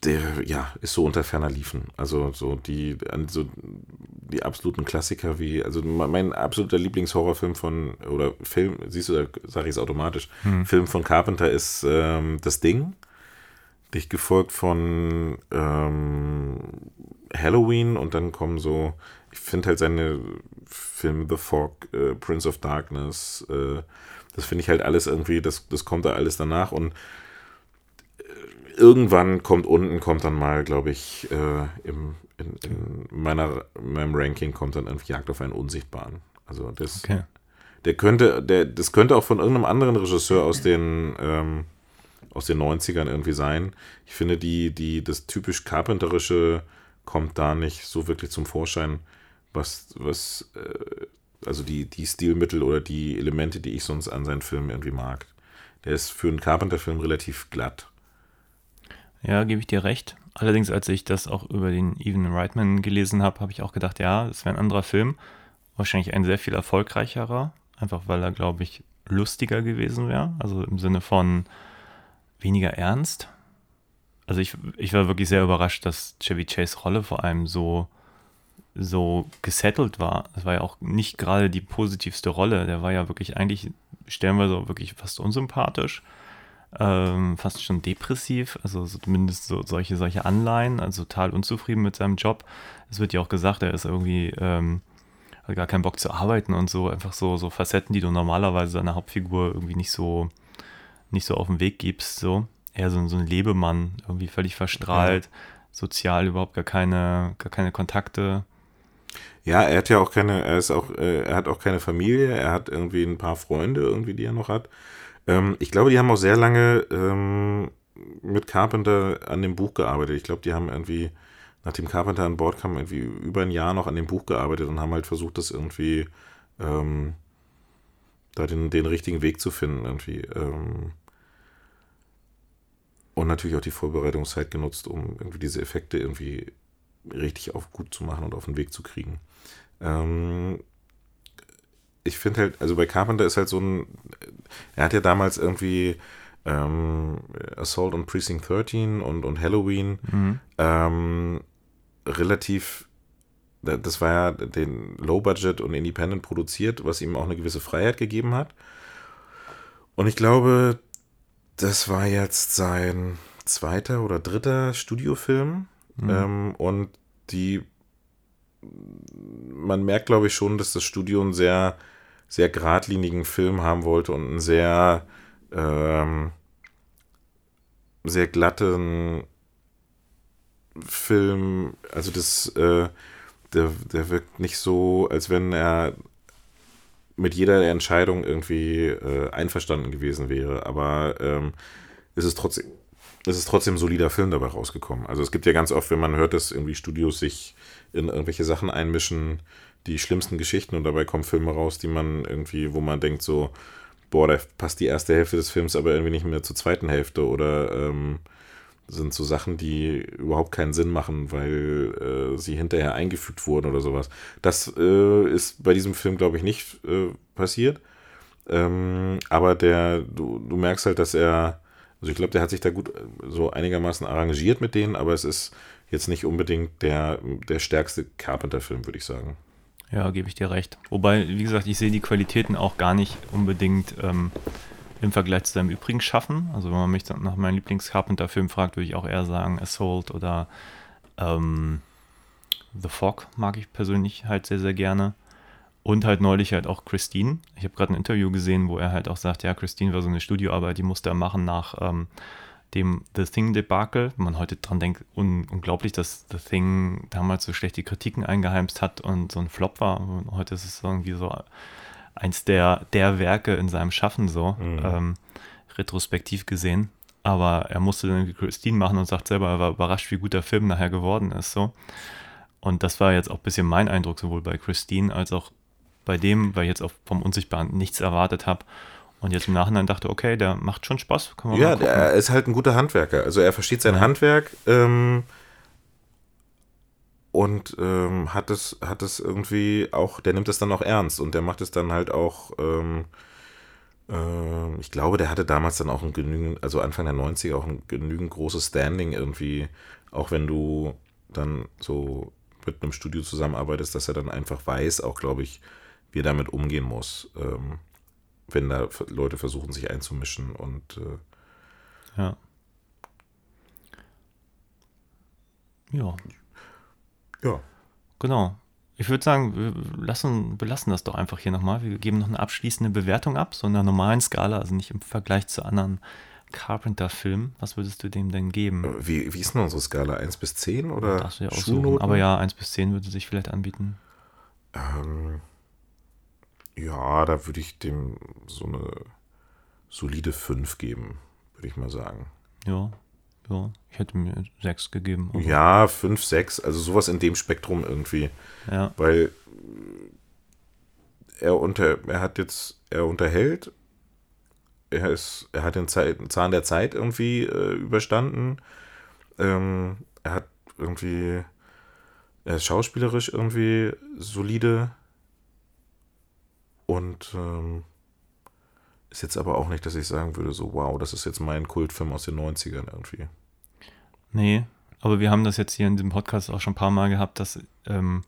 der, ja, ist so unter ferner Liefen. Also so die, so die absoluten Klassiker wie, also mein absoluter Lieblingshorrorfilm von, oder Film, siehst du, da sage ich es automatisch, hm. Film von Carpenter ist ähm, Das Ding, dich gefolgt von ähm, Halloween und dann kommen so, ich finde halt seine Filme The Fog, äh, Prince of Darkness, äh, das finde ich halt alles irgendwie, das, das kommt da alles danach und irgendwann kommt unten, kommt dann mal, glaube ich, äh, im, in, in, meiner, in meinem Ranking kommt dann irgendwie Jagd auf einen Unsichtbaren. Also das, okay. der könnte, der, das könnte auch von irgendeinem anderen Regisseur aus den, ähm, aus den 90ern irgendwie sein. Ich finde, die, die, das typisch Carpenterische kommt da nicht so wirklich zum Vorschein, was, was, äh, also die, die Stilmittel oder die Elemente, die ich sonst an seinen Filmen irgendwie mag. Der ist für einen Carpenter-Film relativ glatt. Ja, gebe ich dir recht. Allerdings, als ich das auch über den Evan Reitman gelesen habe, habe ich auch gedacht, ja, das wäre ein anderer Film. Wahrscheinlich ein sehr viel erfolgreicherer. Einfach weil er, glaube ich, lustiger gewesen wäre. Also im Sinne von weniger ernst. Also ich, ich war wirklich sehr überrascht, dass Chevy Chase Rolle vor allem so, so gesettelt war. Das war ja auch nicht gerade die positivste Rolle. Der war ja wirklich eigentlich stellenweise auch wirklich fast unsympathisch ähm, fast schon depressiv, also so zumindest so solche, solche Anleihen, also total unzufrieden mit seinem Job. Es wird ja auch gesagt, er ist irgendwie, ähm, hat gar keinen Bock zu arbeiten und so, einfach so, so Facetten, die du normalerweise deiner Hauptfigur irgendwie nicht so, nicht so auf den Weg gibst, so. Eher so, so ein Lebemann, irgendwie völlig verstrahlt, ja. sozial überhaupt gar keine, gar keine Kontakte. Ja, er hat ja auch keine, er ist auch, äh, er hat auch keine Familie, er hat irgendwie ein paar Freunde irgendwie, die er noch hat. Ähm, ich glaube, die haben auch sehr lange ähm, mit Carpenter an dem Buch gearbeitet. Ich glaube, die haben irgendwie, nachdem Carpenter an Bord kam, irgendwie über ein Jahr noch an dem Buch gearbeitet und haben halt versucht, das irgendwie ähm, da den, den richtigen Weg zu finden irgendwie. Ähm, und natürlich auch die Vorbereitungszeit genutzt, um irgendwie diese Effekte irgendwie richtig auf gut zu machen und auf den Weg zu kriegen. Ähm, ich finde halt, also bei Carpenter ist halt so ein, er hat ja damals irgendwie ähm, Assault on Precinct 13 und, und Halloween mhm. ähm, relativ, das war ja den Low Budget und Independent produziert, was ihm auch eine gewisse Freiheit gegeben hat. Und ich glaube, das war jetzt sein zweiter oder dritter Studiofilm. Mhm. Ähm, und die man merkt, glaube ich, schon, dass das Studio ein sehr sehr geradlinigen Film haben wollte und einen sehr, ähm, sehr glatten Film. Also das, äh, der, der wirkt nicht so, als wenn er mit jeder Entscheidung irgendwie äh, einverstanden gewesen wäre. Aber ähm, es ist trotzdem, es ist trotzdem ein solider Film dabei rausgekommen. Also es gibt ja ganz oft, wenn man hört, dass irgendwie Studios sich in irgendwelche Sachen einmischen, die schlimmsten Geschichten und dabei kommen Filme raus, die man irgendwie, wo man denkt so, boah, da passt die erste Hälfte des Films aber irgendwie nicht mehr zur zweiten Hälfte oder ähm, sind so Sachen, die überhaupt keinen Sinn machen, weil äh, sie hinterher eingefügt wurden oder sowas. Das äh, ist bei diesem Film, glaube ich, nicht äh, passiert. Ähm, aber der, du, du merkst halt, dass er, also ich glaube, der hat sich da gut äh, so einigermaßen arrangiert mit denen, aber es ist jetzt nicht unbedingt der, der stärkste Carpenter-Film, würde ich sagen. Ja, gebe ich dir recht. Wobei, wie gesagt, ich sehe die Qualitäten auch gar nicht unbedingt ähm, im Vergleich zu seinem übrigen Schaffen. Also wenn man mich nach meinem Lieblings-Carpenter-Film fragt, würde ich auch eher sagen Assault oder ähm, The Fog mag ich persönlich halt sehr, sehr gerne. Und halt neulich halt auch Christine. Ich habe gerade ein Interview gesehen, wo er halt auch sagt, ja, Christine war so eine Studioarbeit, die musste er machen nach ähm, dem The Thing-Debakel, man heute dran denkt, un unglaublich, dass The Thing damals so schlechte Kritiken eingeheimst hat und so ein Flop war. Und heute ist es irgendwie so eins der, der Werke in seinem Schaffen, so mhm. ähm, retrospektiv gesehen. Aber er musste dann Christine machen und sagt selber, er war überrascht, wie gut der Film nachher geworden ist. So. Und das war jetzt auch ein bisschen mein Eindruck, sowohl bei Christine als auch bei dem, weil ich jetzt auch vom Unsichtbaren nichts erwartet habe. Und jetzt im Nachhinein dachte, okay, der macht schon Spaß. ja, er ist halt ein guter Handwerker. Also er versteht sein ja. Handwerk. Ähm, und ähm, hat es hat es irgendwie auch, der nimmt es dann auch ernst und der macht es dann halt auch, ähm, ähm, ich glaube, der hatte damals dann auch ein genügend, also Anfang der 90er auch ein genügend großes Standing irgendwie, auch wenn du dann so mit einem Studio zusammenarbeitest, dass er dann einfach weiß, auch glaube ich, wie er damit umgehen muss, ähm, wenn da Leute versuchen, sich einzumischen und äh, Ja. Ja, ja. genau. Ich würde sagen, wir lassen, belassen das doch einfach hier nochmal. Wir geben noch eine abschließende Bewertung ab, so in der normalen Skala, also nicht im Vergleich zu anderen Carpenter-Filmen. Was würdest du dem denn geben? Wie, wie ist denn unsere Skala? 1 bis 10 oder Darfst du ja aussuchen. Aber ja, 1 bis 10 würde sich vielleicht anbieten. Ähm, ja, da würde ich dem so eine solide 5 geben, würde ich mal sagen. Ja, ja. Ich hätte mir 6 gegeben. Ja, 5, 6, also sowas in dem Spektrum irgendwie. ja. Weil er unter, er hat jetzt, er unterhält, er ist, er hat den Zahn der Zeit irgendwie äh, überstanden. Ähm, er hat irgendwie, er ist schauspielerisch irgendwie solide und ähm, ist jetzt aber auch nicht, dass ich sagen würde, so wow, das ist jetzt mein Kultfilm aus den 90ern irgendwie. Nee, aber wir haben das jetzt hier in diesem Podcast auch schon ein paar Mal gehabt, dass, ähm,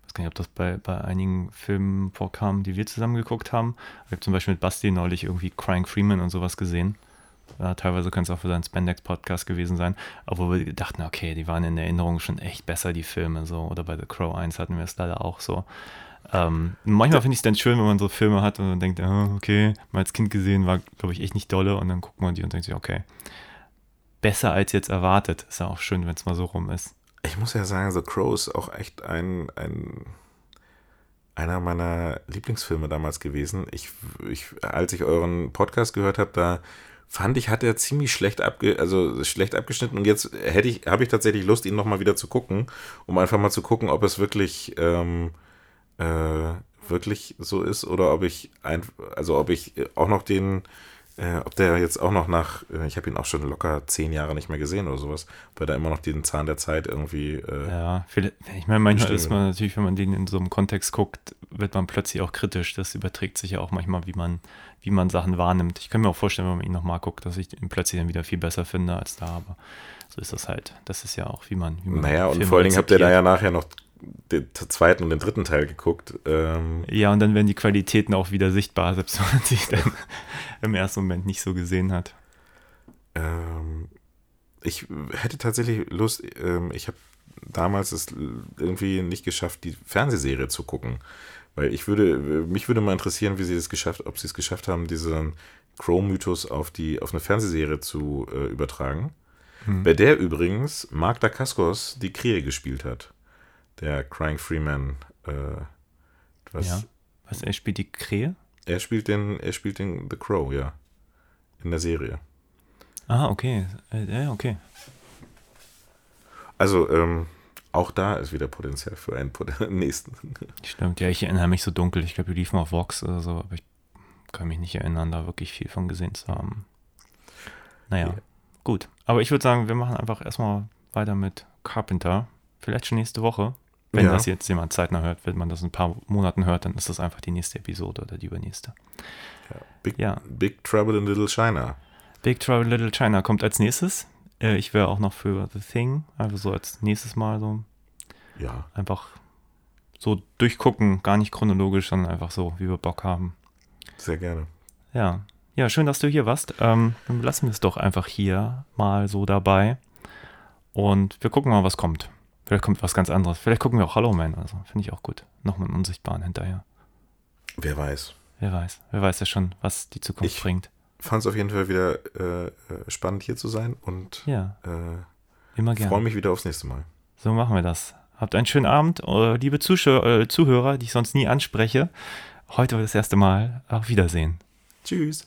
ich weiß gar nicht, ob das bei, bei einigen Filmen vorkam, die wir zusammen geguckt haben. Ich habe zum Beispiel mit Basti neulich irgendwie Crying Freeman und sowas gesehen. Ja, teilweise könnte es auch für seinen Spandex-Podcast gewesen sein, obwohl wir dachten, okay, die waren in Erinnerung schon echt besser, die Filme, so. Oder bei The Crow 1 hatten wir es leider auch so. Ähm, manchmal finde ich es dann schön, wenn man so Filme hat und man denkt, ah, okay, mal als Kind gesehen, war, glaube ich, echt nicht dolle und dann guckt man die und denkt sich, okay, besser als jetzt erwartet. Ist ja auch schön, wenn es mal so rum ist. Ich muss ja sagen, The Crow ist auch echt ein, ein einer meiner Lieblingsfilme damals gewesen. Ich, ich, als ich euren Podcast gehört habe, da fand ich, hat er ziemlich schlecht abge, also schlecht abgeschnitten und jetzt hätte ich, habe ich tatsächlich Lust, ihn nochmal wieder zu gucken, um einfach mal zu gucken, ob es wirklich, ähm, äh, wirklich so ist oder ob ich ein, also ob ich auch noch den, äh, ob der jetzt auch noch nach, äh, ich habe ihn auch schon locker zehn Jahre nicht mehr gesehen oder sowas, er da immer noch den Zahn der Zeit irgendwie. Äh, Ja, ich meine, manchmal ist man natürlich, wenn man den in so einem Kontext guckt, wird man plötzlich auch kritisch. Das überträgt sich ja auch manchmal, wie man, wie man Sachen wahrnimmt. Ich kann mir auch vorstellen, wenn man ihn nochmal guckt, dass ich ihn plötzlich dann wieder viel besser finde als da, aber so ist das halt. Das ist ja auch, wie man. Wie man Naja, und vor allen Dingen habt ihr da ja nachher noch den zweiten und den dritten Teil geguckt. Ähm, Ja, und dann werden die Qualitäten auch wieder sichtbar, selbst wenn man sie dann im ersten Moment nicht so gesehen hat. ähm, ich hätte tatsächlich Lust, ähm, ich habe damals es irgendwie nicht geschafft, die Fernsehserie zu gucken. Weil ich würde, mich würde mal interessieren, wie sie es geschafft, ob sie es geschafft haben, diesen Crow-Mythos auf die, auf eine Fernsehserie zu äh, übertragen. Bei der übrigens Mark Dacascos die Krähe gespielt hat. Der Crying Freeman. Äh, was, Ja. Was, er spielt die Krähe? Er spielt den, er spielt den The Crow, ja. In der Serie. Ah, okay. Äh, Ja, okay. Also, ähm, auch da ist wieder Potenzial für einen nächsten. Stimmt, ja, ich erinnere mich so dunkel. Ich glaube, die liefen auf Vox oder so, aber ich kann mich nicht erinnern, da wirklich viel von gesehen zu haben. Naja, Ja. gut. Aber ich würde sagen, wir machen einfach erstmal weiter mit Carpenter. Vielleicht schon nächste Woche. Wenn Ja. das jetzt jemand zeitnah hört, wenn man das in ein paar Monaten hört, dann ist das einfach die nächste Episode oder die übernächste. Big, Ja. Big Trouble in Little China. Big Trouble in Little China kommt als nächstes. Äh, ich wäre auch noch für The Thing, also so als nächstes Mal so Ja. einfach so durchgucken, gar nicht chronologisch, sondern einfach so, wie wir Bock haben. Sehr gerne. Ja, ja, schön, dass du hier warst. Ähm, dann lassen wir es doch einfach hier mal so dabei. Und wir gucken mal, was kommt. Vielleicht kommt was ganz anderes. Vielleicht gucken wir auch Hollow Man. Also finde ich auch gut. Nochmal einen Unsichtbaren hinterher. Wer weiß. Wer weiß. Wer weiß ja schon, was die Zukunft Ich- bringt. Fand es auf jeden Fall wieder äh, äh, spannend hier zu sein und Ja, äh, immer freue gerne. mich wieder aufs nächste Mal. So machen wir das. Habt einen schönen Abend, äh, liebe Zuschauer, äh, Zuhörer, die ich sonst nie anspreche. Heute das erste Mal. Auf Wiedersehen. Tschüss.